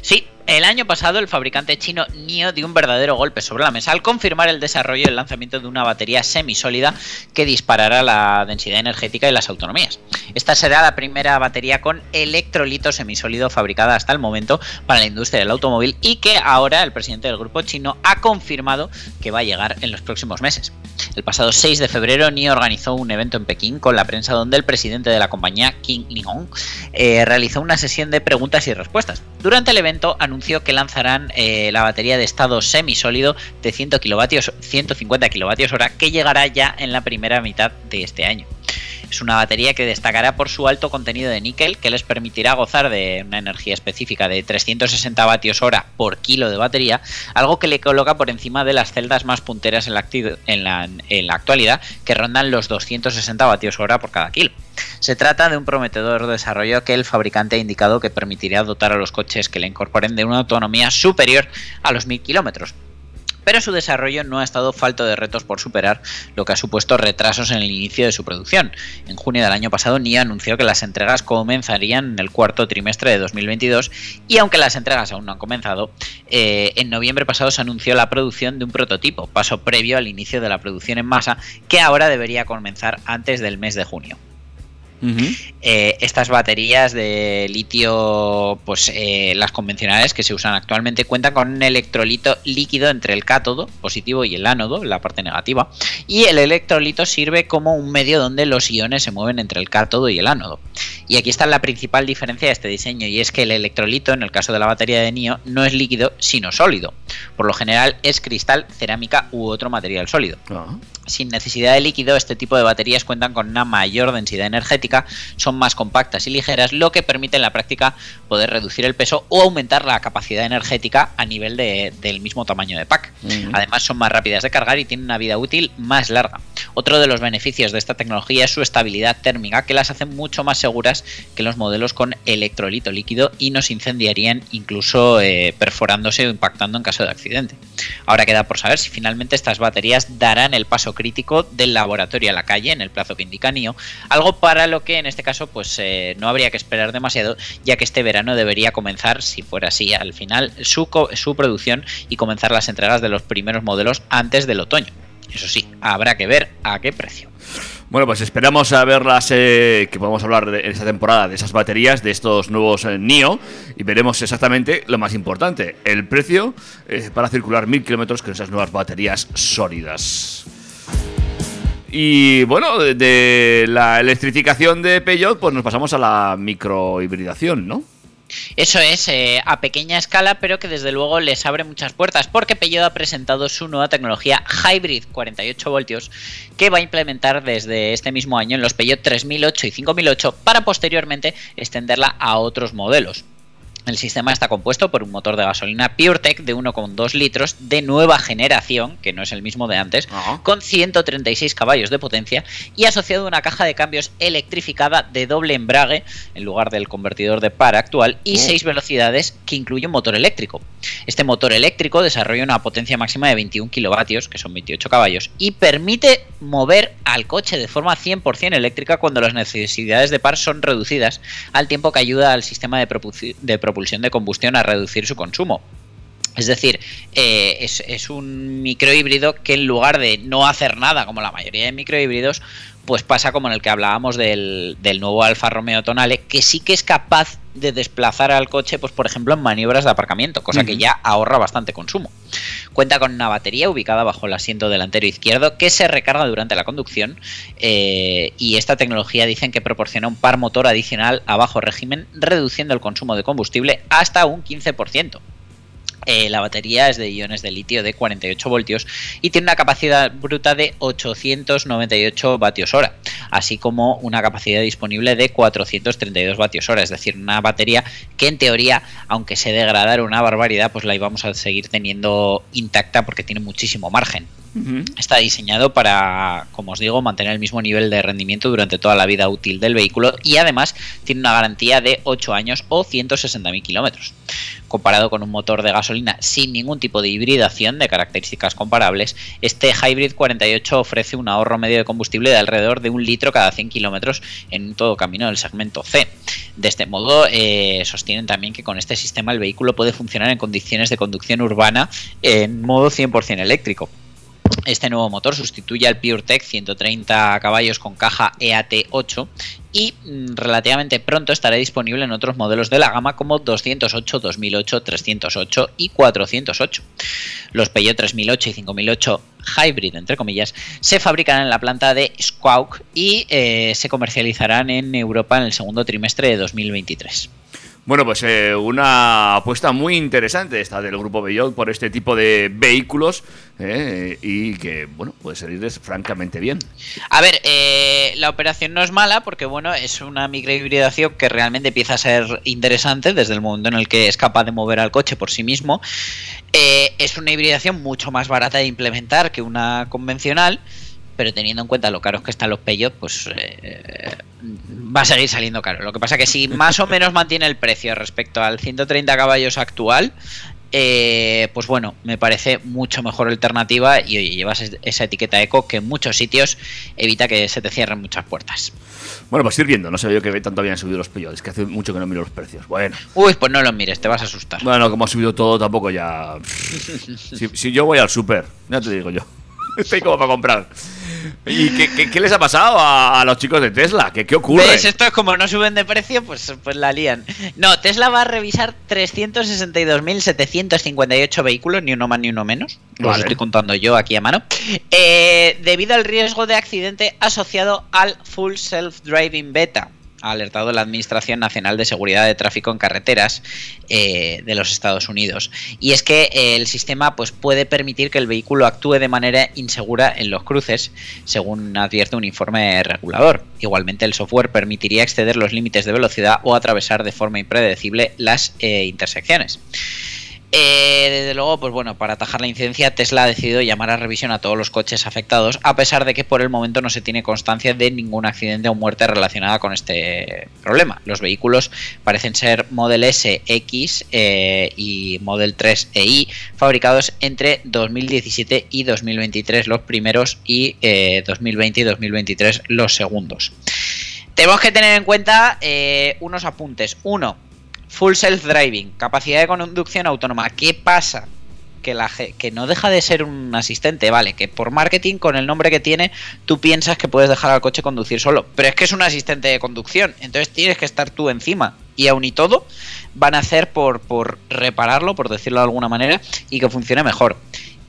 Sí, El año pasado el fabricante chino NIO dio un verdadero golpe sobre la mesa al confirmar el desarrollo y el lanzamiento de una batería semisólida que disparará la densidad energética y las autonomías. Esta será la primera batería con electrolito semisólido fabricada hasta el momento para la industria del automóvil y que ahora el presidente del grupo chino ha confirmado que va a llegar en los próximos meses. El pasado 6 de febrero NIO organizó un evento en Pekín con la prensa donde el presidente de la compañía, King Lihong, eh, realizó una sesión de preguntas y respuestas. Durante el evento anunció que lanzarán eh, la batería de estado semisólido de 100 kilovatios, 150 kilovatios hora que llegará ya en la primera mitad de este año. Es una batería que destacará por su alto contenido de níquel, que les permitirá gozar de una energía específica de 360 vatios hora por kilo de batería, algo que le coloca por encima de las celdas más punteras en la, actualidad, que rondan los 260 vatios hora por cada kilo. Se trata de un prometedor desarrollo que el fabricante ha indicado que permitirá dotar a los coches que le incorporen de una autonomía superior a los 1000 kilómetros, pero su desarrollo no ha estado falto de retos por superar, lo que ha supuesto retrasos en el inicio de su producción. En junio del año pasado, NIA anunció que las entregas comenzarían en el cuarto trimestre de 2022 y aunque las entregas aún no han comenzado, eh, en noviembre pasado se anunció la producción de un prototipo, paso previo al inicio de la producción en masa, que ahora debería comenzar antes del mes de junio. Eh, estas baterías de litio, pues eh, las convencionales que se usan actualmente, cuentan con un electrolito líquido entre el cátodo positivo y el ánodo, la parte negativa, y el electrolito sirve como un medio donde los iones se mueven entre el cátodo y el ánodo. Y aquí está la principal diferencia de este diseño, y es que el electrolito, en el caso de la batería de NIO, no es líquido, sino sólido. Por lo general es cristal, cerámica u otro material sólido. Ah. Sin necesidad de líquido, este tipo de baterías cuentan con una mayor densidad energética, son más compactas y ligeras, lo que permite en la práctica poder reducir el peso o aumentar la capacidad energética a nivel de- del mismo tamaño de pack. Además, son más rápidas de cargar y tienen una vida útil más larga. Otro de los beneficios de esta tecnología es su estabilidad térmica, que las hace mucho más seguras que los modelos con electrolito líquido y nos incendiarían incluso eh, perforándose o impactando en caso de accidente. Ahora queda por saber si finalmente estas baterías darán el paso crítico del laboratorio a la calle en el plazo que indica NIO, algo para lo que en este caso pues eh, no habría que esperar demasiado, ya que este verano debería comenzar, si fuera así al final, su, producción y comenzar las entregas de los primeros modelos antes del otoño. Eso sí, habrá que ver a qué precio. Bueno, pues esperamos a verlas, eh, que podamos hablar en esta temporada de esas baterías, de estos nuevos eh, NIO, y veremos exactamente lo más importante, el precio eh, para circular mil kilómetros con esas nuevas baterías sólidas. Y bueno, de, la electrificación de Peugeot, pues nos pasamos a la microhibridación, ¿no? Eso es, eh, a pequeña escala, pero que desde luego les abre muchas puertas, porque Peugeot ha presentado su nueva tecnología Hybrid 48 voltios, que va a implementar desde este mismo año en los Peugeot 3008 y 5008, para posteriormente extenderla a otros modelos. El sistema está compuesto por un motor de gasolina PureTech de 1,2 litros de nueva generación, que no es el mismo de antes, con 136 caballos de potencia y asociado a una caja de cambios electrificada de doble embrague en lugar del convertidor de par actual y 6 velocidades que incluye un motor eléctrico. Este motor eléctrico desarrolla una potencia máxima de 21 kilovatios, que son 28 caballos, y permite mover al coche de forma 100% eléctrica cuando las necesidades de par son reducidas, al tiempo que ayuda al sistema de, propulsi- de propulsión de combustión a reducir su consumo. Es decir, eh, es, es un microhíbrido que en lugar de no hacer nada como la mayoría de microhíbridos, pues pasa como en el que hablábamos del, del nuevo Alfa Romeo Tonale, que sí que es capaz de desplazar al coche, pues por ejemplo en maniobras de aparcamiento, cosa que ya ahorra bastante consumo. Cuenta con una batería ubicada bajo el asiento delantero izquierdo que se recarga durante la conducción eh, y esta tecnología dicen que proporciona un par motor adicional a bajo régimen, reduciendo el consumo de combustible hasta un 15%. Eh, la batería es de iones de litio de 48 voltios y tiene una capacidad bruta de 898 vatios hora, así como una capacidad disponible de 432 vatios hora, es decir, una batería que en teoría, aunque se degradara una barbaridad, pues la íbamos a seguir teniendo intacta porque tiene muchísimo margen. Está diseñado para, como os digo, mantener el mismo nivel de rendimiento durante toda la vida útil del vehículo y además tiene una garantía de 8 años o 160.000 kilómetros. Comparado con un motor de gasolina sin ningún tipo de hibridación de características comparables, este Hybrid 48 ofrece un ahorro medio de combustible de alrededor de un litro cada 100 kilómetros en todo camino del segmento C. De este modo, eh, sostienen también que con este sistema el vehículo puede funcionar en condiciones de conducción urbana en modo 100% eléctrico. Este nuevo motor sustituye al PureTech 130 caballos con caja E EAT8 y mm, relativamente pronto estará disponible en otros modelos de la gama como 208, 2008, 308 y 408. Los Peugeot 3008 y 5008 Hybrid, entre comillas, se fabricarán en la planta de Squawk y eh, se comercializarán en Europa en el segundo trimestre de 2023. Bueno, pues eh, una apuesta muy interesante esta del grupo Bellot por este tipo de vehículos eh, y que, bueno, puede salirles francamente bien. A ver, eh, la operación no es mala porque, bueno, es una microhibridación que realmente empieza a ser interesante desde el momento en el que es capaz de mover al coche por sí mismo. Eh, es una hibridación mucho más barata de implementar que una convencional pero teniendo en cuenta lo caros que están los Peugeot, pues eh, va a seguir saliendo caro. Lo que pasa que si más o menos mantiene el precio respecto al 130 caballos actual, eh, pues bueno, me parece mucho mejor alternativa y oye, llevas esa etiqueta eco que en muchos sitios evita que se te cierren muchas puertas. Bueno, pues ir viendo, no sabía yo que tanto habían subido los Peugeot, es que hace mucho que no miro los precios. Bueno. Uy, pues no los mires, te vas a asustar. Bueno, como ha subido todo, tampoco ya... si, si yo voy al súper, ya te digo yo. Estoy como para comprar. ¿Y qué, qué, qué les ha pasado a, a, los chicos de Tesla? ¿Qué, qué ocurre? ¿Ves? Esto es como no suben de precio, pues, pues la lían. No, Tesla va a revisar 362.758 vehículos, ni uno más ni uno menos. Los Vale. estoy contando yo aquí a mano. Eh, debido al riesgo de accidente asociado al Full Self-Driving Beta ha alertado la Administración Nacional de Seguridad de Tráfico en Carreteras eh, de los Estados Unidos. Y es que eh, el sistema pues, puede permitir que el vehículo actúe de manera insegura en los cruces, según advierte un informe regulador. Igualmente, el software permitiría exceder los límites de velocidad o atravesar de forma impredecible las eh, intersecciones. Eh, desde luego, pues bueno, para atajar la incidencia, Tesla ha decidido llamar a revisión a todos los coches afectados, a pesar de que por el momento no se tiene constancia de ningún accidente o muerte relacionada con este problema. Los vehículos parecen ser Model S, X eh, y Model 3 e I, fabricados entre 2017 y 2023 los primeros y eh, 2020 y 2023 los segundos. Tenemos que tener en cuenta eh, unos apuntes. Uno, Full Self-Driving, capacidad de conducción autónoma. ¿Qué pasa? Que, la, que no deja de ser un asistente, vale, que por marketing, con el nombre que tiene, tú piensas que puedes dejar al coche conducir solo, pero es que es un asistente de conducción, entonces tienes que estar tú encima, y aún y todo, van a hacer por, por repararlo, por decirlo de alguna manera, y que funcione mejor.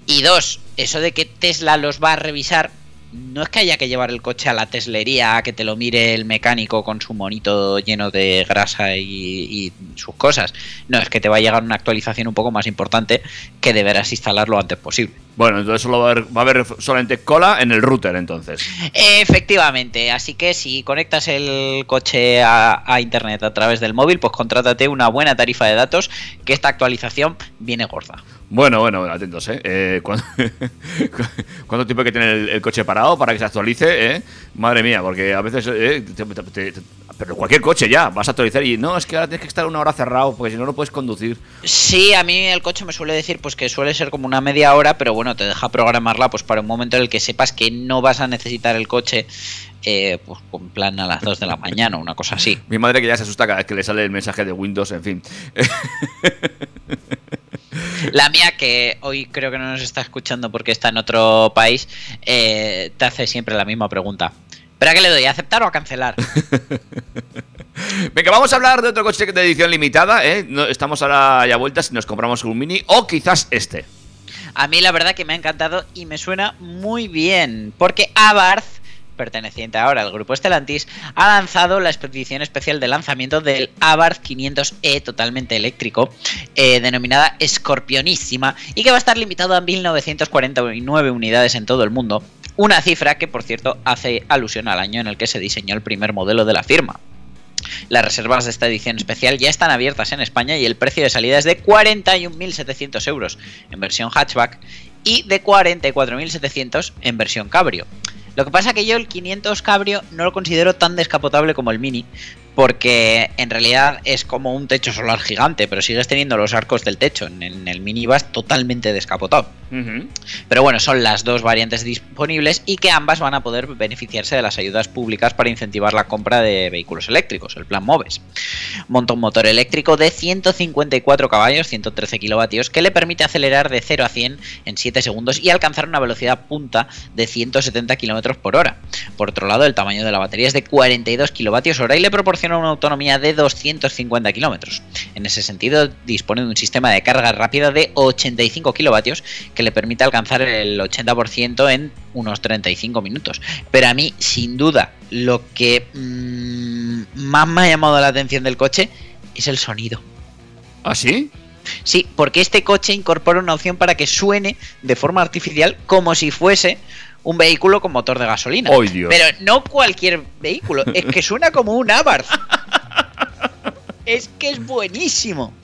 Y dos, eso de que Tesla los va a revisar, no es que haya que llevar el coche a la teslería a que te lo mire el mecánico con su monito lleno de grasa y, y sus cosas. No, es que te va a llegar una actualización un poco más importante que deberás instalar lo antes posible. Bueno, entonces solo va a, haber, va a haber solamente cola en el router, entonces. Efectivamente, así que si conectas el coche a, a internet a través del móvil, pues contrátate una buena tarifa de datos, que esta actualización viene gorda. Bueno, bueno, bueno, atentos, ¿eh? eh ¿cuánto, ¿Cuánto tiempo hay que tener el, el coche parado para que se actualice? Eh? Madre mía, porque a veces... eh, te- te- te- te- pero cualquier coche ya, vas a actualizar y no, es que ahora tienes que estar una hora cerrado porque si no, no puedes conducir. Sí, a mí el coche me suele decir pues que suele ser como una media hora, pero bueno, te deja programarla pues para un momento en el que sepas que no vas a necesitar el coche eh, pues en plan a las 2 de la mañana o una cosa así. Mi madre que ya se asusta cada vez que le sale el mensaje de Windows, en fin. La mía, que hoy creo que no nos está escuchando porque está en otro país, eh, te hace siempre la misma pregunta. ¿Pero a qué le doy? ¿A aceptar o a cancelar? Venga, vamos a hablar de otro coche de edición limitada, ¿eh? No, estamos ahora ya vueltas si nos compramos un Mini o quizás este. A mí la verdad que me ha encantado y me suena muy bien, porque Abarth, perteneciente ahora al grupo Stellantis, ha lanzado la expedición especial de lanzamiento del Abarth 500e totalmente eléctrico, eh, denominada Scorpionísima, y que va a estar limitado a 1949 unidades en todo el mundo, una cifra que por cierto hace alusión al año en el que se diseñó el primer modelo de la firma. Las reservas de esta edición especial ya están abiertas en España y el precio de salida es de 41.700 euros en versión hatchback y de 44.700 en versión cabrio. Lo que pasa que yo el 500 cabrio no lo considero tan descapotable como el Mini, porque en realidad es como un techo solar gigante, pero sigues teniendo los arcos del techo. En, el Mini vas totalmente descapotado. Pero bueno, son las dos variantes disponibles y que ambas van a poder beneficiarse de las ayudas públicas para incentivar la compra de vehículos eléctricos, el plan MOVES. Monta un motor eléctrico de 154 caballos, 113 kilovatios, que le permite acelerar de 0 a 100 en 7 segundos y alcanzar una velocidad punta de 170 kilómetros por hora. Por otro lado, el tamaño de la batería es de 42 kilovatios hora y le proporciona una autonomía de 250 kilómetros. En ese sentido, dispone de un sistema de carga rápida de 85 kilovatios que le permite alcanzar el 80% en unos 35 minutos. Pero a mí, sin duda, lo que mm, más me ha llamado la atención del coche es el sonido. ¿Ah, sí? Sí, porque este coche incorpora una opción para que suene de forma artificial como si fuese un vehículo con motor de gasolina. ¡Ay, Dios! Pero no cualquier vehículo, es que suena como un Abarth. Es que es buenísimo.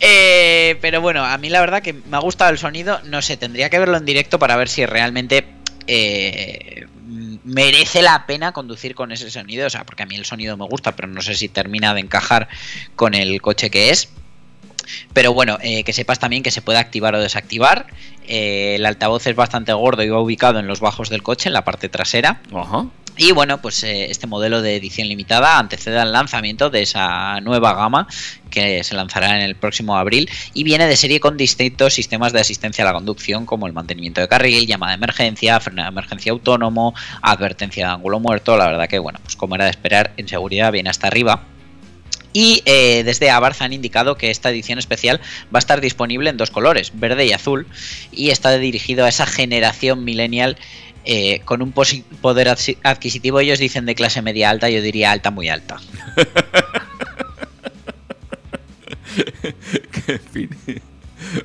Eh, pero bueno, a mí la verdad que me ha gustado el sonido. No sé, tendría que verlo en directo para ver si realmente eh, merece la pena conducir con ese sonido. O sea, porque a mí el sonido me gusta, pero no sé si termina de encajar con el coche que es. Pero bueno, eh, que sepas también que se puede activar o desactivar. Eh, el altavoz es bastante gordo y va ubicado en los bajos del coche, en la parte trasera. Ajá. Y bueno, pues eh, este modelo de edición limitada antecede al lanzamiento de esa nueva gama que se lanzará en el próximo abril y viene de serie con distintos sistemas de asistencia a la conducción como el mantenimiento de carril, llamada de emergencia, freno de emergencia autónomo, advertencia de ángulo muerto. La verdad que bueno, pues como era de esperar, en seguridad viene hasta arriba. Y eh, desde Abarth han indicado que esta edición especial va a estar disponible en dos colores, verde y azul, y está dirigido a esa generación millennial eh, con un poder adquisitivo, ellos dicen de clase media alta, yo diría alta muy alta. en fin.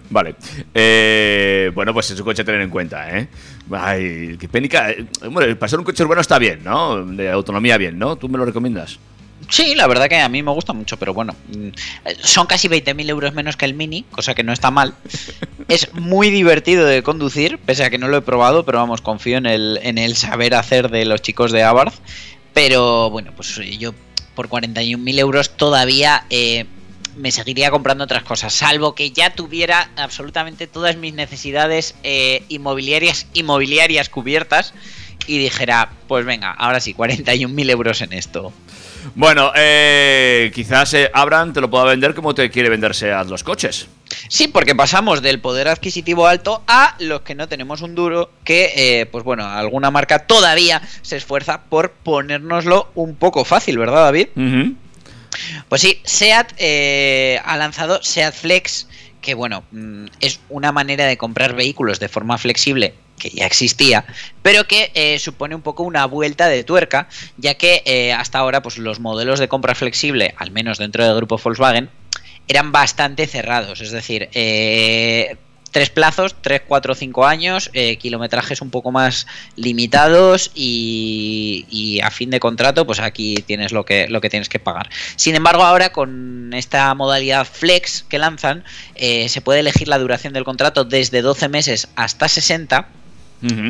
Vale. Eh, bueno, pues es un coche a tener en cuenta, ¿eh? Ay, qué pénica. Eh, Bueno, pasar un coche urbano está bien, ¿no? De autonomía bien, ¿no? ¿Tú me lo recomiendas? Sí, la verdad que a mí me gusta mucho, pero bueno, mm, son casi 20.000 euros menos que el Mini, cosa que no está mal. Es muy divertido de conducir, pese a que no lo he probado, pero vamos, confío en el, en el saber hacer de los chicos de Abarth. Pero bueno, pues yo por 41.000 euros todavía eh, me seguiría comprando otras cosas, salvo que ya tuviera absolutamente todas mis necesidades eh, inmobiliarias, inmobiliarias cubiertas y dijera, pues venga, ahora sí, 41.000 euros en esto. Bueno, eh, quizás eh, Abraham te lo pueda vender como te quiere venderse a los coches. Sí, porque pasamos del poder adquisitivo alto a los que no tenemos un duro, que, eh, pues bueno, alguna marca todavía se esfuerza por ponérnoslo un poco fácil, ¿verdad, David? Pues sí, SEAT eh, ha lanzado SEAT Flex, que bueno, mm, es una manera de comprar vehículos de forma flexible que ya existía, pero que eh, supone un poco una vuelta de tuerca, ya que eh, hasta ahora pues los modelos de compra flexible, al menos dentro del grupo Volkswagen, eran bastante cerrados, es decir, eh, tres plazos, 3, 4, 5 años, kilometrajes un poco más limitados y, y a fin de contrato, pues aquí tienes lo que, lo que tienes que pagar. Sin embargo, ahora con esta modalidad flex que lanzan, se puede elegir la duración del contrato desde 12 meses hasta 60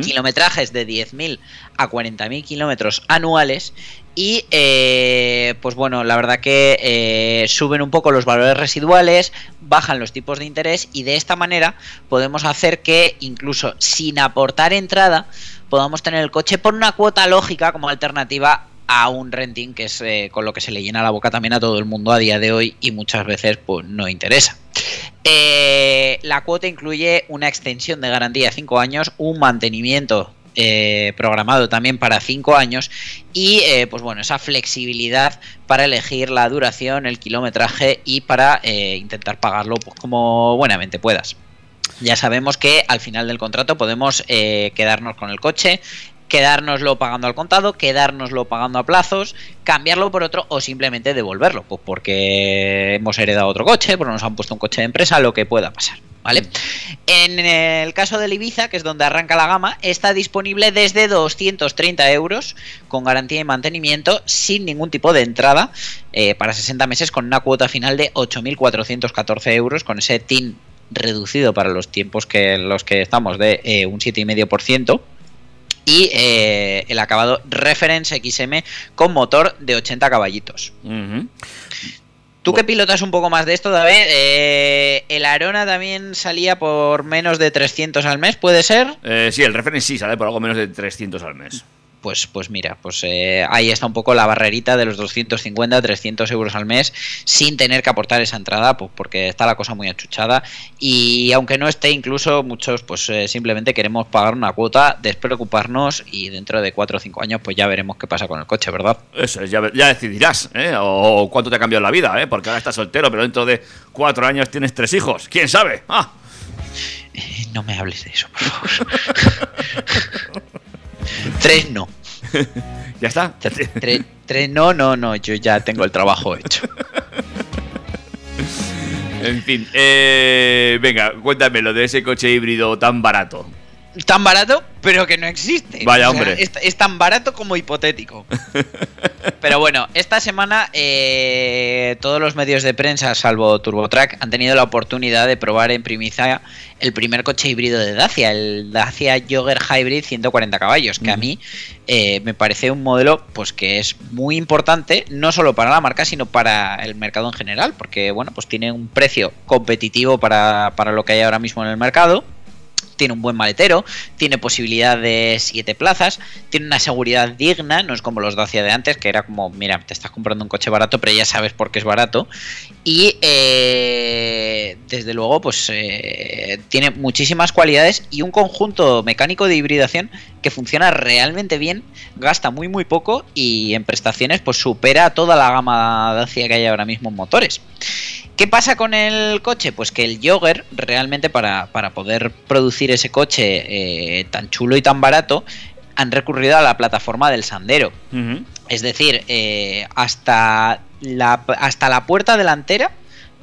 Kilometrajes de 10.000 a 40.000 kilómetros anuales y eh, pues bueno, la verdad que eh, suben un poco los valores residuales, bajan los tipos de interés y de esta manera podemos hacer que incluso sin aportar entrada podamos tener el coche por una cuota lógica como alternativa a un renting que es eh, con lo que se le llena la boca también a todo el mundo a día de hoy y muchas veces pues no interesa. Eh, la cuota incluye una extensión de garantía de 5 años, un mantenimiento eh, programado también para 5 años y pues bueno, esa flexibilidad para elegir la duración, el kilometraje y para intentar pagarlo pues como buenamente puedas. Ya sabemos que al final del contrato podemos quedarnos con el coche, quedárnoslo pagando al contado, quedárnoslo pagando a plazos, cambiarlo por otro o simplemente devolverlo, pues porque hemos heredado otro coche, porque nos han puesto un coche de empresa, lo que pueda pasar. ¿Vale? En el caso del Ibiza, que es donde arranca la gama, está disponible desde 230 euros con garantía y mantenimiento sin ningún tipo de entrada eh, para 60 meses con una cuota final de 8.414 euros con ese TIN reducido para los tiempos que en los que estamos de eh, un 7,5%. Y eh, el acabado Reference XM con motor de 80 caballitos. Tú que pilotas un poco más de esto, David, eh, el Arona también salía por menos de 300 al mes, ¿puede ser? Eh, sí, el reference sí sale por algo menos de 300 al mes. Pues, pues mira, pues eh, ahí está un poco la barrerita de los 250, 300 euros al mes sin tener que aportar esa entrada, pues porque está la cosa muy achuchada y aunque no esté incluso muchos pues eh, simplemente queremos pagar una cuota, despreocuparnos y dentro de 4 o 5 años pues ya veremos qué pasa con el coche, ¿verdad? Eso es, ya, ya decidirás, ¿eh? O, o cuánto te ha cambiado la vida, ¿eh? Porque ahora estás soltero, pero dentro de cuatro años tienes tres hijos. ¿Quién sabe? Ah, Eh, No me hables de eso, por favor. Tres no. ya está. Tres, tres no, no, no, yo ya tengo el trabajo hecho. En fin, eh, venga, cuéntame lo de ese coche híbrido tan barato. Tan barato, pero que no existe. Vaya, O sea, hombre. Es, es tan barato como hipotético. Pero bueno, esta semana eh, todos los medios de prensa, salvo TurboTrack, han tenido la oportunidad de probar en primicia el primer coche híbrido de Dacia, el Dacia Jogger Hybrid 140 caballos, que a mí eh, me parece un modelo pues que es muy importante, no solo para la marca, sino para el mercado en general, porque bueno, pues tiene un precio competitivo para, para lo que hay ahora mismo en el mercado tiene un buen maletero, tiene posibilidad de 7 plazas, tiene una seguridad digna, no es como los Dacia de antes, que era como, mira, te estás comprando un coche barato, pero ya sabes por qué es barato. Y eh, desde luego, pues eh, tiene muchísimas cualidades y un conjunto mecánico de hibridación que funciona realmente bien, gasta muy muy poco y en prestaciones pues supera toda la gama Dacia que hay ahora mismo en motores. ¿Qué pasa con el coche? Pues que el Jogger realmente para, para poder producir ese coche eh, tan chulo y tan barato han recurrido a la plataforma del Sandero. Es decir, eh, hasta, la, hasta la puerta delantera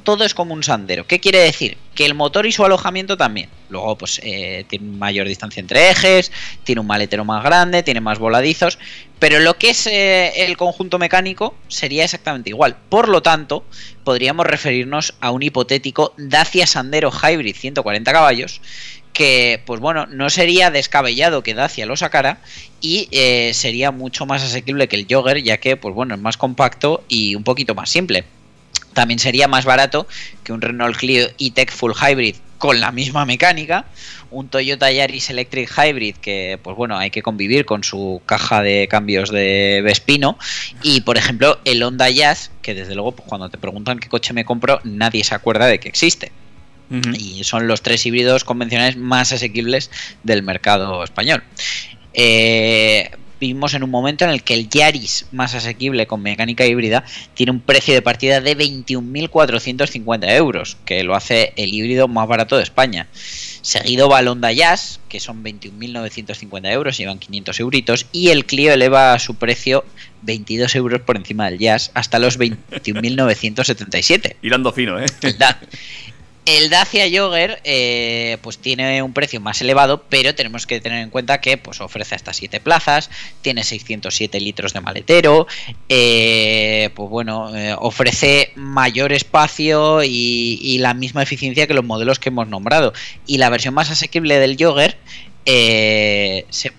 todo es como un sandero. ¿Qué quiere decir? Que el motor y su alojamiento también. Luego, pues eh, tiene mayor distancia entre ejes, tiene un maletero más grande, tiene más voladizos, pero lo que es eh, el conjunto mecánico sería exactamente igual. Por lo tanto, podríamos referirnos a un hipotético Dacia Sandero Hybrid 140 caballos que pues bueno, no sería descabellado que Dacia lo sacara y eh, sería mucho más asequible que el Jogger, ya que pues bueno, es más compacto y un poquito más simple. También sería más barato que un Renault Clio E-Tech Full Hybrid con la misma mecánica, un Toyota Yaris Electric Hybrid que pues bueno, hay que convivir con su caja de cambios de Vespino y por ejemplo el Honda Jazz, que desde luego pues, cuando te preguntan qué coche me compro, nadie se acuerda de que existe y son los tres híbridos convencionales más asequibles del mercado español. Eh, vivimos en un momento en el que el Yaris más asequible con mecánica híbrida tiene un precio de partida de 21.450 euros, que lo hace el híbrido más barato de España. Seguido va el Honda Jazz, que son 21.950 euros, llevan 500 euritos, y el Clio eleva su precio 22 euros por encima del Jazz hasta los 21.977. Hilando fino, ¿eh? El, Da- el Dacia Jogger eh, pues tiene un precio más elevado, pero tenemos que tener en cuenta que pues ofrece hasta 7 plazas, tiene 607 litros de maletero, eh, pues bueno, eh, ofrece mayor espacio y, y la misma eficiencia que los modelos que hemos nombrado. Y la versión más asequible del Jogger eh, se...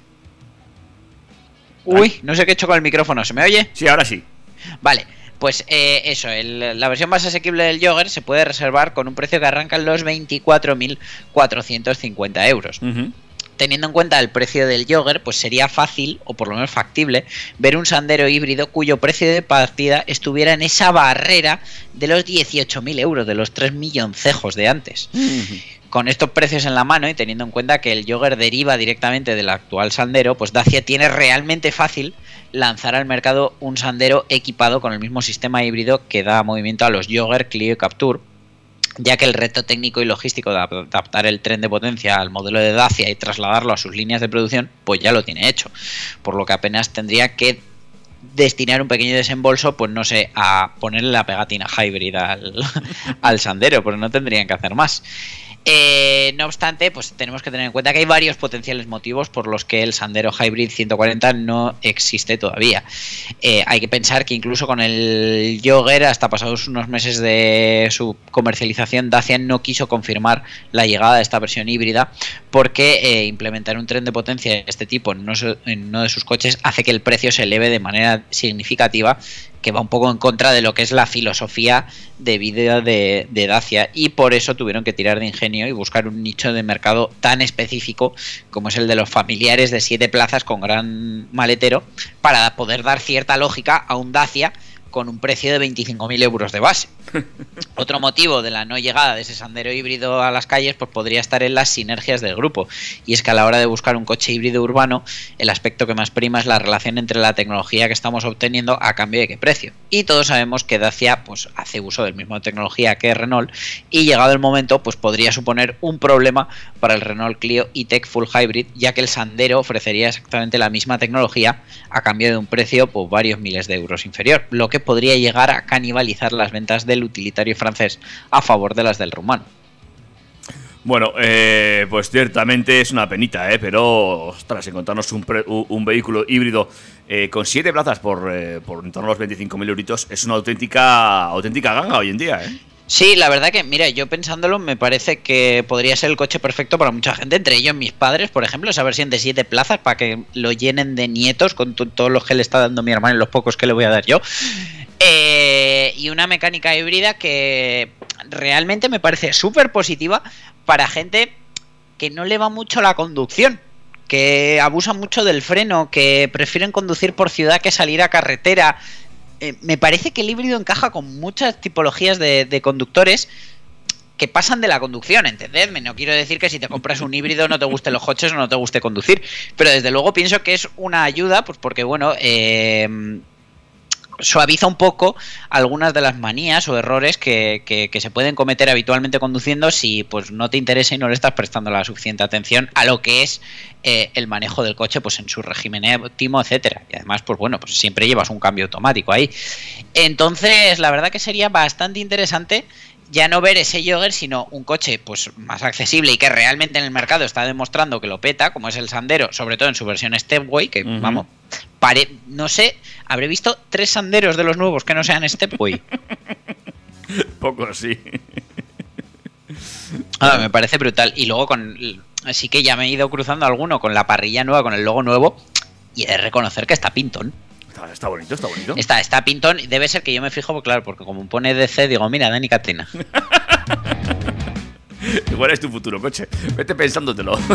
Uy, no sé qué he hecho con el micrófono, ¿se me oye? Sí, ahora sí. Vale, pues eh, eso, el- la versión más asequible del Jogger se puede reservar con un precio que arranca en los 24.450 euros. Teniendo en cuenta el precio del Jogger, pues sería fácil, o por lo menos factible, ver un sandero híbrido cuyo precio de partida estuviera en esa barrera de los 18.000 euros, de los 3 milloncejos de antes. Con estos precios en la mano y teniendo en cuenta que el Jogger deriva directamente del actual Sandero, pues Dacia tiene realmente fácil lanzar al mercado un Sandero equipado con el mismo sistema híbrido que da movimiento a los Jogger, Clio y Capture, ya que el reto técnico y logístico de ap- adaptar el tren de potencia al modelo de Dacia y trasladarlo a sus líneas de producción, pues ya lo tiene hecho, por lo que apenas tendría que destinar un pequeño desembolso, pues no sé, a ponerle la pegatina hybrid al, al Sandero, pero no tendrían que hacer más. Eh, no obstante, pues tenemos que tener en cuenta que hay varios potenciales motivos por los que el Sandero Hybrid 140 no existe todavía. Eh, hay que pensar que incluso con el Jogger, hasta pasados unos meses de su comercialización, Dacia no quiso confirmar la llegada de esta versión híbrida porque eh, implementar un tren de potencia de este tipo en uno de sus coches hace que el precio se eleve de manera significativa que va un poco en contra de lo que es la filosofía de vida de, Dacia y por eso tuvieron que tirar de ingenio y buscar un nicho de mercado tan específico como es el de los familiares de siete plazas con gran maletero para poder dar cierta lógica a un Dacia con un precio de 25.000 euros de base. Otro motivo de la no llegada de ese sandero híbrido a las calles pues podría estar en las sinergias del grupo. Y es que a la hora de buscar un coche híbrido urbano, el aspecto que más prima es la relación entre la tecnología que estamos obteniendo a cambio de qué precio. Y todos sabemos que Dacia pues, hace uso del mismo tecnología que Renault y llegado el momento pues podría suponer un problema para el Renault Clio E-Tech Full Hybrid, ya que el Sandero ofrecería exactamente la misma tecnología a cambio de un precio pues, varios miles de euros inferior, lo que podría llegar a canibalizar las ventas del utilitario francés a favor de las del rumano. Bueno, eh, pues ciertamente es una penita, ¿eh? pero ostras, encontrarnos un, pre- un- vehículo híbrido eh, con 7 plazas por, eh, por en torno a los 25.000 euritos es una auténtica, auténtica ganga hoy en día. ¿eh? Sí, la verdad que, mira, yo pensándolo, me parece que podría ser el coche perfecto para mucha gente, entre ellos mis padres, por ejemplo, esa versión de siete plazas para que lo llenen de nietos con to- todos los que le está dando mi hermano y los pocos que le voy a dar yo. Eh, y una mecánica híbrida que realmente me parece súper positiva para gente que no le va mucho la conducción, que abusan mucho del freno, que prefieren conducir por ciudad que salir a carretera. Eh, me parece que el híbrido encaja con muchas tipologías de, conductores que pasan de la conducción, entendedme. No quiero decir que si te compras un híbrido no te gusten los coches o no te guste conducir, pero desde luego pienso que es una ayuda, pues porque bueno, eh, suaviza un poco algunas de las manías o errores que, que- que se pueden cometer habitualmente conduciendo si pues no te interesa y no le estás prestando la suficiente atención a lo que es eh, el manejo del coche pues en su régimen óptimo, etcétera. Y además, pues bueno, pues siempre llevas un cambio automático ahí. Entonces, la verdad que sería bastante interesante ya no ver ese jogger, sino un coche pues más accesible y que realmente en el mercado está demostrando que lo peta, como es el Sandero, sobre todo en su versión Stepway, que vamos, pare, no sé, habré visto tres Sanderos de los nuevos que no sean Stepway. Poco sí. Ah, me parece brutal. Y luego con así que ya me he ido cruzando alguno con la parrilla nueva, con el logo nuevo, y he de reconocer que está pintón. Está, está bonito, está bonito. Está, está pintón, debe ser que yo me fijo, pues claro, porque como pone DC, digo, mira, Dani Catrina. Igual es tu futuro coche. Vete pensándotelo.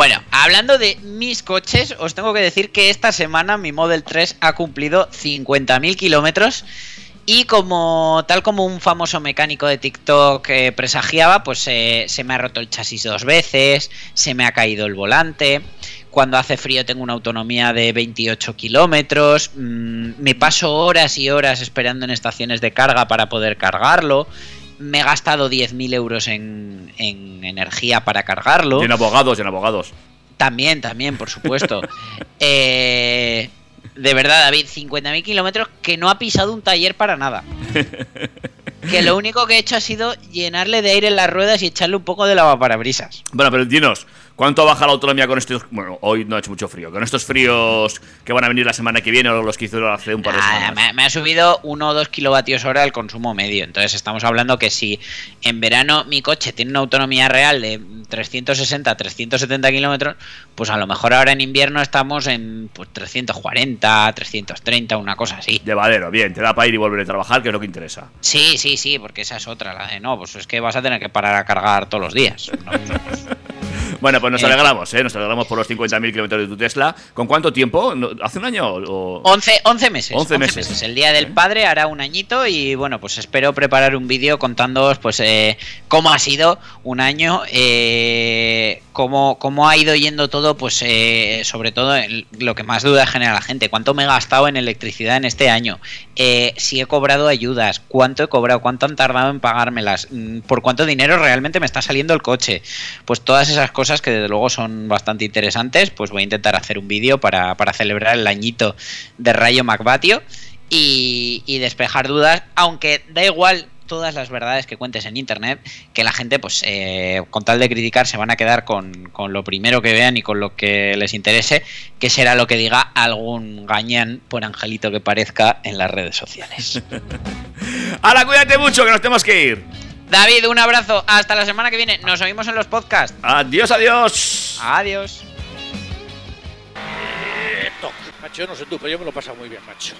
Bueno, hablando de mis coches, os tengo que decir que esta semana mi Model 3 ha cumplido 50.000 kilómetros. Y como tal como un famoso mecánico de TikTok eh, presagiaba, pues eh, se me ha roto el chasis dos veces, se me ha caído el volante. Cuando hace frío tengo una autonomía de 28 kilómetros. mm, me paso horas y horas esperando en estaciones de carga para poder cargarlo. Me he gastado 10.000 euros en, en energía para cargarlo. Y en abogados, y en abogados. También, también, por supuesto. Eh, de verdad, David, 50.000 kilómetros que no ha pisado un taller para nada. Que lo único que he hecho ha sido llenarle de aire en las ruedas y echarle un poco de lavaparabrisas. Bueno, pero dinos, ¿cuánto baja la autonomía con estos... Bueno, hoy no ha hecho mucho frío. Con estos fríos que van a venir la semana que viene o los que hizo hace un par de Nada, semanas. me, me ha subido 1 o 2 kilovatios hora el consumo medio. Entonces estamos hablando que si en verano mi coche tiene una autonomía real de 360, 370 kilómetros, pues a lo mejor ahora en invierno estamos en pues, 340, 330, una cosa así. Llevadero, bien, te da para ir y volver a trabajar, que es lo que interesa. Sí, sí, sí, porque esa es otra, la de no, pues es que vas a tener que parar a cargar todos los días. No, Bueno, pues nos Eh, alegramos, ¿eh? Nos alegramos por los 50.000 kilómetros de tu Tesla. ¿Con cuánto tiempo? ¿No- ¿Hace un año o...? 11, 11 meses. 11 meses. El día del padre hará un añito y bueno, pues espero preparar un vídeo contándoos pues eh, cómo ha sido un año, eh, cómo, cómo ha ido yendo todo, pues eh, sobre todo el- lo que más duda genera la gente, cuánto me he gastado en electricidad en este año, eh, si he cobrado ayudas, cuánto he cobrado, cuánto han tardado en pagármelas, mm, por cuánto dinero realmente me está saliendo el coche, pues todas esas cosas que desde luego son bastante interesantes, pues voy a intentar hacer un vídeo para, para celebrar el añito de Rayo Macbatio y, y despejar dudas, aunque da igual todas las verdades que cuentes en internet, que la gente, pues, eh, con tal de criticar, se van a quedar con, con lo primero que vean y con lo que les interese, que será lo que diga algún gañán, por angelito que parezca, en las redes sociales. ¡Hala, cuídate mucho, que nos tenemos que ir! David, un abrazo. Hasta la semana que viene. Nos oímos en los podcasts. Adiós, adiós. Adiós. Macho, yo no sé tú, pero yo me lo paso muy bien, macho.